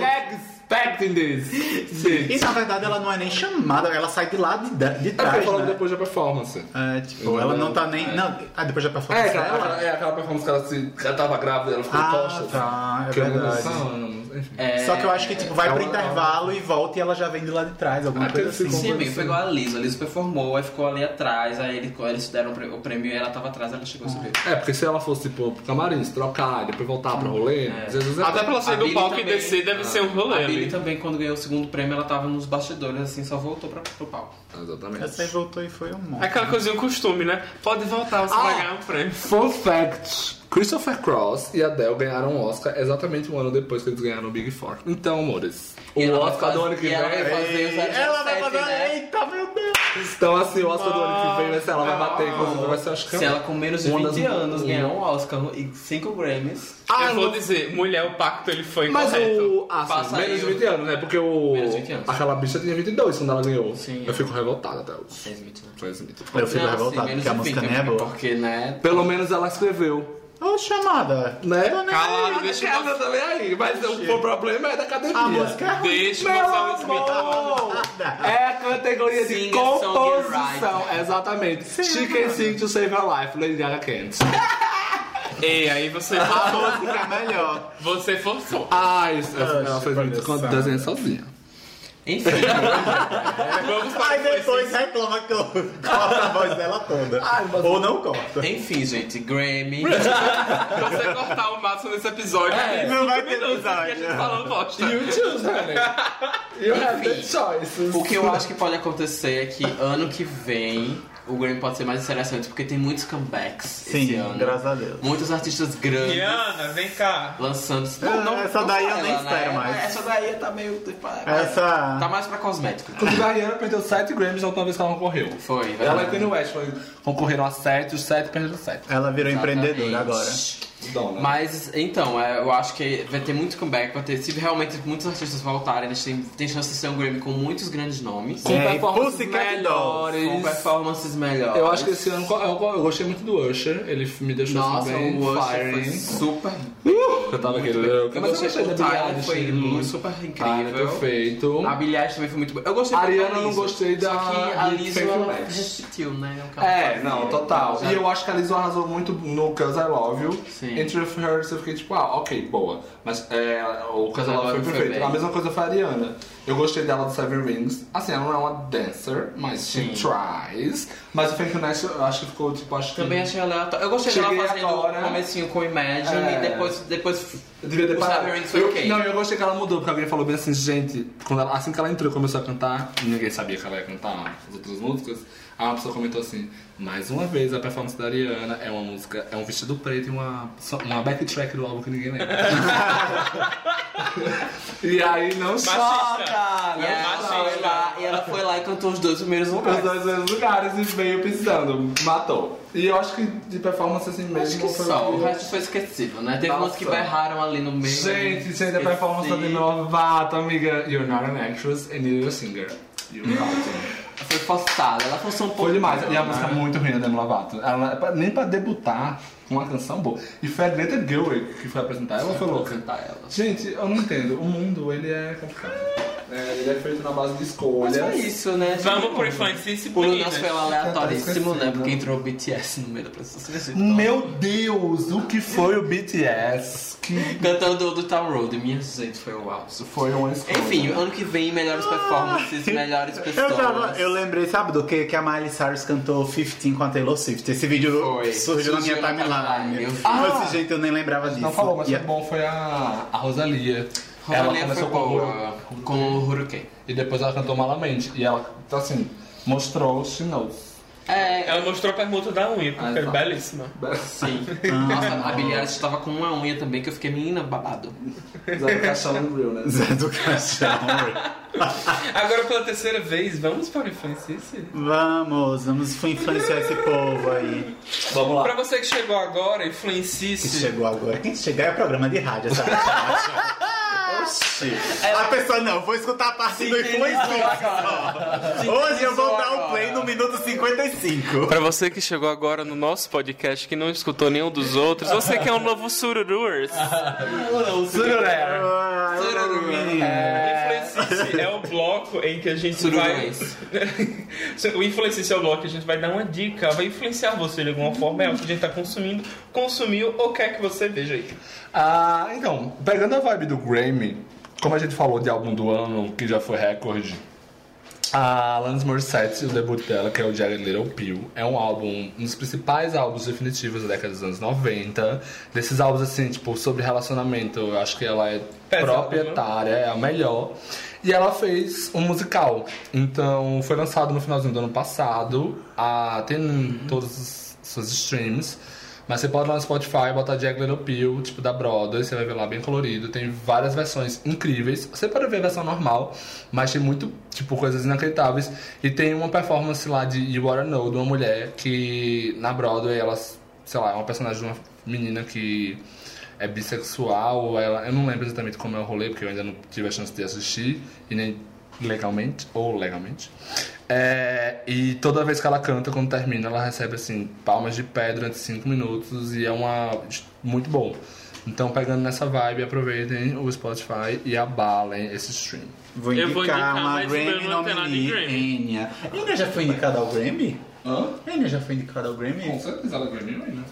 S1: expecting this.
S5: E na verdade ela não é nem chamada, ela sai de lá de, de
S1: É porque
S5: trás,
S1: falando
S5: né?
S1: depois da performance.
S5: É, tipo, ela não tá nem. Não, ah, depois da
S1: É,
S5: performance
S1: aquela,
S5: dela?
S1: aquela- é aquela performance que ela, se, ela tava grávida, ela ficou
S5: Ah,
S1: costa.
S5: tá, é verdade.
S1: Enfim.
S4: É,
S5: Só que eu acho que tipo, vai pro
S1: Ela-
S5: intervalo e volta e ela já vem de lá de trás, alguma
S1: Aquele
S5: coisa assim.
S1: ficou-
S4: Sim, amigo, pegou a Liz. A Liz performou, aí ficou ali atrás, aí ele- eles deram o prêmio e ela tava atrás, ela chegou a subir.
S1: É, porque se ela fosse, tipo, pro camarim, se trocar e depois voltar pro rolê, às vezes é...
S3: Até pra ela sair
S4: A
S3: do palco e
S4: também.
S3: descer deve ser um rolê
S4: A
S3: ali.
S4: também, quando ganhou o segundo prêmio, ela tava nos bastidores, assim, só voltou pra, pro palco.
S1: Exatamente.
S5: Essa aí voltou e foi um monte.
S3: É aquela coisinha, um costume, né? Pode voltar, você
S1: Ah.
S3: vai ganhar um prêmio.
S1: Fun fact, Christopher Cross e Adele ganharam o Oscar exatamente um ano depois que eles ganharam o Big Four. Então, amores, o
S4: E
S1: Oscar do ano que
S4: e ela vai
S1: vem.
S4: fazer o 007,
S5: Ela vai fazer.
S4: né?
S5: Eita, meu Deus!
S1: Então, assim, o Oscar do ano que vem vai ser, ela vai bater, inclusive vai ser, acho que
S4: Se ela com menos de
S1: uma das
S4: 20 anos
S1: um-
S4: ganhar um Oscar e 5 Grammys.
S1: Ah,
S3: eu vou
S1: não-
S3: dizer, mulher, o pacto ele foi
S1: Mas
S3: incorreto.
S1: o. Ah, sim, menos de
S4: o-
S1: 20 anos, né? Porque o.
S4: Menos de 20 anos.
S1: Aquela bicha tinha 22 quando ela ganhou.
S4: Sim,
S1: Eu fico revoltada até hoje.
S4: Minutos, né?
S1: Faz sentido.
S5: Eu fico
S4: Não,
S5: revoltado,
S4: sim, menos
S5: porque a música
S4: 20,
S5: nem é boa.
S4: Porque, né?
S1: Pelo menos ela escreveu.
S5: Ô, chamada.
S1: Né?
S3: Calado, deixa eu
S1: Ela também aí, mas o problema é da academia.
S5: A música é ruim.
S3: Deixa eu mostrar o!
S1: É a categoria de
S4: Singer,
S1: composição. Exatamente. She can sing to save her life. Lady Gaga can't.
S3: Ei, aí você,
S5: A música é melhor.
S3: você forçou.
S1: Ah, isso, ela fez muito desenho sozinha.
S4: Enfim, [laughs]
S3: Vamos para
S5: Aí depois reclama que eu corto a voz dela toda. Ou não corta.
S4: enfim, gente, Grammy. [laughs]
S3: Se você cortar o máximo nesse episódio,
S4: É,
S5: não vai ter episódio.
S3: que a gente bosta.
S1: You choose, honey. You have the choices.
S4: O que eu acho que pode acontecer é que ano que vem o Grammy pode ser mais interessante, porque tem muitos comebacks esse
S5: Sim,
S4: ano.
S5: graças a Deus.
S4: Muitos artistas grandes
S3: Diana, vem cá.
S4: lançando.
S5: É, essa daí eu nem espero mais.
S4: né? Essa daí tá meio.
S5: Essa-
S4: Tá mais pra cosmético.
S1: Inclusive, a Rihanna perdeu 7 Grammys da última vez que ela concorreu.
S4: Foi,
S1: Ela e
S4: verdade.
S1: Kanye West foi- concorreram a 7, os 7 perderam 7.
S5: Ela virou empreendedora agora.
S1: Dona.
S4: Mas, então, é, eu acho que vai ter muito comeback, vai ter, se realmente muitos artistas voltarem, eles têm, têm chance de ser um Grammy com muitos grandes nomes,
S1: com
S5: É,
S1: performances melhores.
S4: com performances melhores.
S1: Eu acho que esse ano eu, eu gostei muito do Usher. Ele me deixou
S4: Nossa,
S1: assim, bem
S4: o Usher foi super.
S1: Eu tava aqui, eu,
S4: Eu
S1: mas eu
S4: gostei
S1: da
S4: do
S1: Billie
S4: foi
S1: muito.
S4: super incrível.
S1: perfeito.
S4: A Billie Eilish também foi muito boa. Eu gostei da
S1: Ariana eu não gostei da-
S4: Só que a
S1: Match.
S4: repetiu, né?
S1: É,
S4: fazia.
S1: não, total. E eu acho que a Lizzo arrasou muito no Cause I Love You.
S4: Sim.
S1: Entre Hers eu fiquei tipo, ah, ok, boa. Mas é, o You foi perfeito.
S4: bem.
S1: A mesma coisa foi a Ariana. Eu gostei dela do Seven Rings. Assim, ela não é uma dancer, mas she
S4: Sim.
S1: tries. Mas o Fake Nash eu acho que ficou, tipo, acho que...
S4: Também achei aleatório. Eu gostei
S1: Cheguei
S4: dela fazendo
S1: agora.
S4: o comecinho com Imagine
S1: É.
S4: e depois, depois
S1: Eu devia ter
S4: o. Seven Rings foi
S1: Eu-. Não, eu gostei que ela mudou, porque alguém falou bem assim, gente, quando ela- assim que ela entrou e começou a cantar, ninguém sabia que ela ia cantar as outras músicas. Aí uma pessoa comentou assim, mais uma vez a performance da Ariana é uma música, é um vestido preto e uma, uma backtrack do álbum que ninguém lembra. [laughs] e aí não choca!
S4: E
S1: Não
S4: ela,
S3: Machista.
S4: foi lá, e ela foi lá e cantou os dois primeiros
S1: Os
S4: lugares.
S1: dois mesmos lugares e veio pisando, matou. E eu acho que de performance assim mesmo
S4: Acho que
S1: foi
S4: só,
S1: o
S4: resto foi esquecível, né? Teve umas que berraram ali no meio.
S1: Gente, gente, a performance da Demi Lovato, amiga. You're not an actress and you're a singer. You're not.
S4: Foi forçada, ela forçou um pouco.
S1: Foi demais. E a
S4: né?
S1: música é muito ruim da Demi Lovato. Ela, nem pra debutar uma canção boa. E foi a Greta Gerwig que foi apresentar. Ela foi louca.
S4: cantar ela.
S1: Gente, eu não entendo. O mundo, ele é complicado. É, ele é feito na base de
S4: Mas
S1: escolhas.
S4: foi isso, né?
S3: Vamos por influência
S4: O
S3: bonita.
S4: nosso foi um aleatoríssimo, né?
S1: esquecido.
S4: Porque entrou o BTS no meio da apresentação.
S1: Meu Deus, o que foi o BTS? Que
S4: Cantando do Town Road, minha gente, foi o auge.
S1: foi uma escolha.
S4: Enfim, ano que vem, melhores performances, melhores pessoas.
S5: Eu, tava, eu lembrei, sabe do que? Que a Miley Cyrus cantou 15 com a Taylor Swift. Esse vídeo
S4: Foi.
S5: surgiu na minha
S4: Surgiu timeline, vi.
S5: Ah, Desse jeito eu nem lembrava disso.
S1: Não falou, mas foi bom foi a, a Rosalia. ela
S4: Rosalia foi
S1: começou com o
S4: com o Hurricane.
S1: E depois ela cantou malamente. E ela, então, assim, mostrou she knows.
S4: É,
S3: Ela mostrou a permuta da unha, porque
S1: Ah,
S3: era
S1: tá.
S3: belíssima. [laughs]
S4: sim. Nossa, a Eilish estava com uma unha também que eu fiquei, menina, babado.
S1: Zé Caixão no Real, né?
S5: Zé do Caixão. [laughs]
S3: Agora, pela terceira vez, vamos para o influencice?
S5: vamos, vamos influenciar esse povo aí.
S1: Vamos lá.
S3: Pra você que chegou agora,
S5: Que
S3: influencice.
S5: chegou agora. Quem chegar é programa de rádio, essa [laughs] Oxi. A pessoa não, vou escutar a parte do influenciar só. Hoje eu vou dar o play no minuto 55.
S3: Pra você que chegou agora no nosso podcast, que não escutou nenhum dos outros, você que é um novo Sururuers. [laughs] Influencice é o bloco em que a gente vai...
S4: Sururões. [laughs]
S3: o Influencice é o bloco que a gente vai dar uma dica, vai influenciar você de alguma forma, é o que a gente tá consumindo, consumiu ou quer que você veja aí.
S1: Ah, então, pegando a vibe do Grammy, como a gente falou de álbum do ano, que já foi recorde, a Alanis Morissette, o debut dela, que é o Jagged Little Pill, é um álbum, um dos principais álbuns definitivos da década dos anos 90. Desses álbuns, assim, tipo, sobre relacionamento, eu acho que ela é
S3: Pesado,
S1: proprietária, é a melhor. E ela fez um musical. Então, foi lançado no finalzinho do ano passado. Ah, tem todos os seus streams. Mas você pode lá no Spotify, botar Jack Little Pill, tipo da Broadway, você vai ver lá bem colorido. Tem várias versões incríveis. Você pode ver a versão normal, mas tem muito, tipo, coisas inacreditáveis. E tem uma performance lá de You Wanna Know, de uma mulher que na Broadway, ela, sei lá, é uma personagem de uma menina que é bissexual, ela, eu não lembro exatamente como é o rolê, porque eu ainda não tive a chance de assistir, e nem legalmente, ou legalmente. É, e toda vez que ela canta, quando termina, ela recebe assim, palmas de pé durante 5 minutos e é uma muito bom. Então, pegando nessa vibe, aproveitem o Spotify e abalem esse stream.
S2: Vou
S3: Eu
S2: indicar,
S3: vou indicar,
S2: uma
S3: mas
S2: Grammy
S3: eu
S2: nominee,
S3: Grammy.
S2: Enya. Enya já foi indicada ao Grammy?
S1: Hã?
S2: Enya já foi indicada ao Grammy?
S1: certeza ela ganhou ainda. Amor.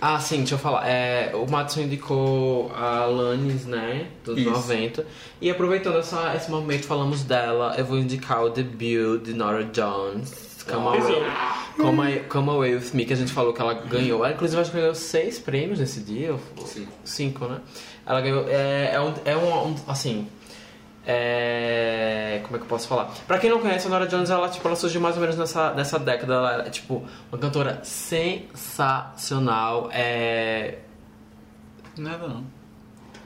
S4: Ah, sim, deixa eu falar. É, o Matson indicou a Alanis, né? Dos
S2: Isso.
S4: 90. E aproveitando essa, esse momento, falamos dela. Eu vou indicar o debut de Nora Jones. Come away, come, come Away With Me, que a gente falou que ela ganhou. Ela, inclusive, acho que ganhou seis prêmios nesse dia.
S1: Cinco.
S4: Cinco, né? Ela ganhou. É, é, um, é um- Assim. É, como é que eu posso falar? Pra quem não conhece, a Nora Jones, ela, tipo, ela surgiu mais ou menos nessa, nessa década. Ela é, tipo, uma cantora sensacional. É,
S2: Nada não.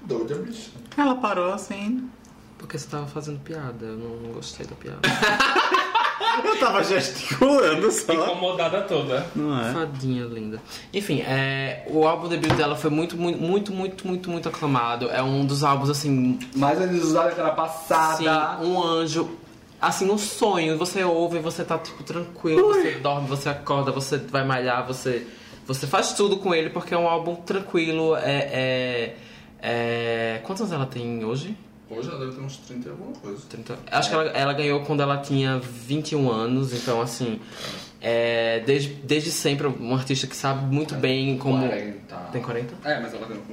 S1: Doida, bicho.
S2: Ela parou assim.
S4: porque você tava fazendo piada, eu não, não gostei da piada. [laughs] [laughs]
S2: Eu tava gesticulando só.
S3: Incomodada toda.
S2: Não é?
S4: Fadinha linda. Enfim, é, o álbum debut dela foi muito, muito, muito, muito, muito, muito aclamado. É um dos álbuns, assim,
S1: Mas eles usaram aquela passada.
S4: Sim, um anjo. Assim, um sonho. Você ouve, você tá, tipo, tranquilo. Você dorme, você acorda, você vai malhar, você... Você faz tudo com ele porque é um álbum tranquilo. É... é, é... Quantos anos ela tem hoje?
S1: Hoje ela deve ter uns 30 e alguma coisa.
S4: 30. Acho que ela, ela ganhou quando ela tinha 21 anos. Então, assim... É, desde, desde sempre, um artista que sabe muito bem como...
S1: 40.
S4: Tem 40?
S1: É, mas ela ganhou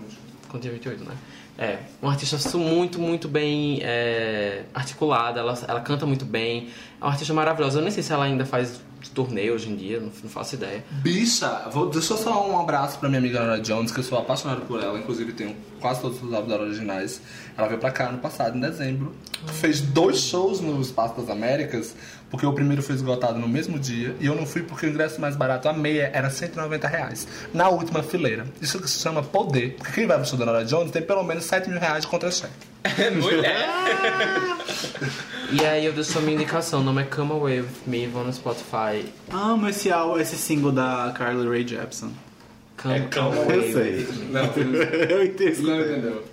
S4: Quando tinha 28, né? É, uma artista muito, muito bem é, articulada, ela, ela canta muito bem. É uma artista maravilhosa. Eu nem sei se ela ainda faz turnê hoje em dia, não, não faço ideia.
S1: Bicha, vou, deixa eu só um abraço pra minha amiga Nora Jones, que eu sou apaixonado por ela, inclusive tenho quase todos os álbuns dela originais. Ela veio pra cá ano passado, em dezembro. Fez dois shows no Espaço das Américas, porque o primeiro foi esgotado no mesmo dia, e eu não fui porque o ingresso mais barato, a meia, era 190 reais. Na última fileira. Isso que se chama poder, porque quem vai pro show da Nora Jones tem pelo menos 7 mil reais de contra-cheque.
S3: Mulher. [laughs]
S4: E aí eu deixo a minha indicação, o nome é Come Away With Me, vão no Spotify.
S2: Amo esse, álbum, esse single da Carly Rae Jepsen.
S4: Come,
S1: Come
S4: Away
S2: Eu
S4: With
S2: sei.
S1: Não, [laughs]
S2: Eu entendo.
S1: não entendeu.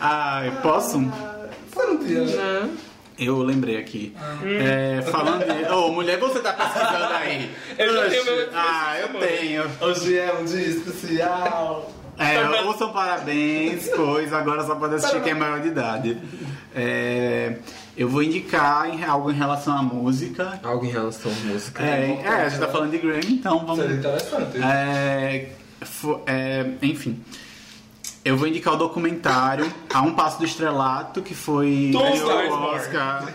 S2: Ah, eu posso?
S1: Você não tinha...
S4: Né?
S2: Eu lembrei aqui. É, falando de. Ô, mulher, você tá pesquisando aí.
S3: Eu já tenho meu-
S2: Ah, eu tenho.
S1: Hoje é um dia especial.
S2: É, ouçam parabéns, pois agora só pode assistir quem é maior de idade. É, eu vou indicar em- algo em relação à música.
S4: Algo em relação à música.
S2: É, é, a gente tá falando de Grammy, então vamos.
S1: Seria interessante.
S2: É, fo- é, enfim. Eu vou indicar o documentário A Um Passo do Estrelato, que foi. Ganhou o. Oscar. [laughs]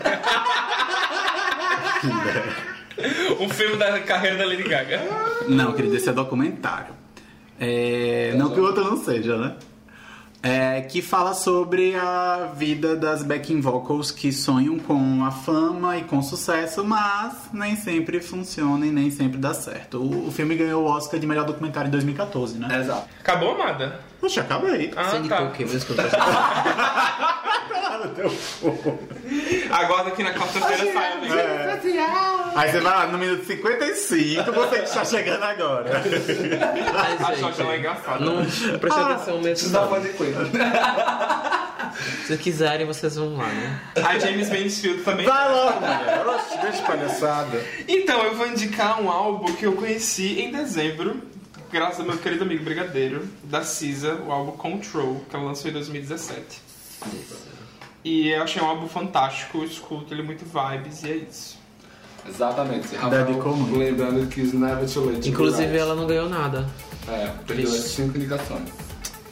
S3: Um filme da carreira da Lady Gaga.
S2: Não, querido, esse é documentário. É, não que o outro não seja, né? É, que fala sobre a vida das backing vocals que sonham com a fama e com sucesso, mas nem sempre funciona e nem sempre dá certo. O, o filme ganhou o Oscar de melhor documentário em 2014, né?
S1: Exato.
S3: Acabou, Amada?
S2: Poxa, acaba aí.
S3: Ah,
S4: Você
S3: tá.
S4: o quê? [laughs]
S3: Aguarda que na quarta-feira sai o link.
S2: É. Aí você vai lá no minuto 55, você que está chegando agora.
S3: A
S4: gente,
S3: Xoxa é engraçada.
S4: não preste atenção mesmo.
S1: Dá
S4: não.
S1: de coisa. [laughs]
S4: Se quiserem, vocês vão lá, né?
S3: A James Mansfield também.
S2: Vai logo, mulher. Deixa de palhaçada.
S3: Então, eu vou indicar um álbum que eu conheci em dezembro, graças ao meu querido amigo Brigadeiro, da Cisa, o álbum Control, que ela lançou em 2017. E eu achei um álbum fantástico, escuto ele muito vibes e é isso.
S1: Exatamente.
S2: Dedicou muito.
S1: Lembrando que is never too late to
S4: Inclusive, ela não ganhou nada.
S1: É, perdeu as
S4: Triste.
S1: cinco indicações.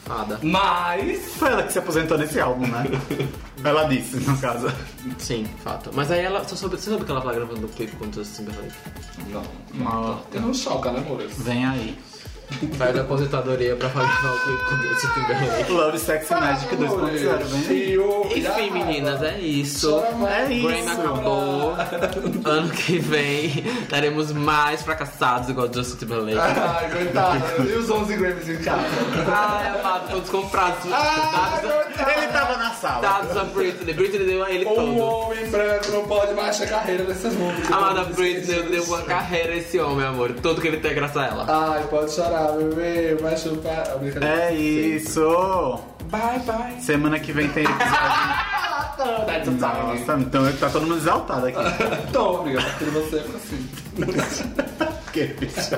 S4: Fada.
S1: Mas...
S2: Foi ela que se aposentou nesse álbum, né? [laughs] Ela disse, no caso.
S4: Sim, fato. Mas aí ela. Você soube, você soube que ela tá gravando o clipe contra o Timberlake?
S1: Não.
S2: Uma-
S1: Tem um choque, né, amor?
S2: Vem aí.
S4: Vai da aposentadoria pra gravar o clipe contra o Timberlake.
S2: Love, Sex and Magic 2.0, vem.
S4: Enfim, meninas, é isso.
S2: É isso.
S4: Grammy acabou. ano que vem teremos mais fracassados igual Justin Timberlake.
S1: Ai, coitado. E os 11 Grammys em casa?
S4: Ai, amado, todos comprados. dados,
S2: Ele tava na sala.
S4: dados a Britney. Britney deu a ele
S1: Um
S4: todo.
S1: homem branco não pode mais ter carreira nessas músicas.
S4: Amada Britney deu uma carreira a esse homem, amor. Tudo que ele tem é graças a ela.
S1: Ai, pode chorar, bebê. Vai chupar.
S2: É isso.
S1: Bye, bye.
S2: Semana que vem tem episódio. [laughs]
S1: Time.
S2: Nossa, então tá todo mundo exaltado aqui.
S1: Então, obrigado por você, fica assim. [laughs]
S2: que bicho.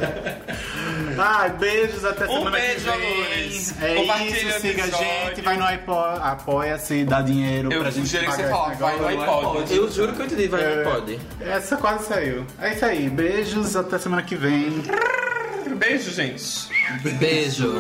S2: Ai, beijos, até
S3: Um
S2: semana
S3: beijo,
S2: que vem.
S3: amores.
S2: É
S3: Compartilha
S2: isso, siga a gente, vai no iPod, apoia-se, dá dinheiro
S3: Eu
S2: pra gente
S3: sugeri que você
S2: pagar
S3: fala, vai no iPod.
S4: Eu juro que eu entendi, vai,
S2: É.
S4: não pode.
S2: Essa quase saiu. É isso aí, beijos, até semana que vem.
S3: Beijo, gente.
S4: Beijo.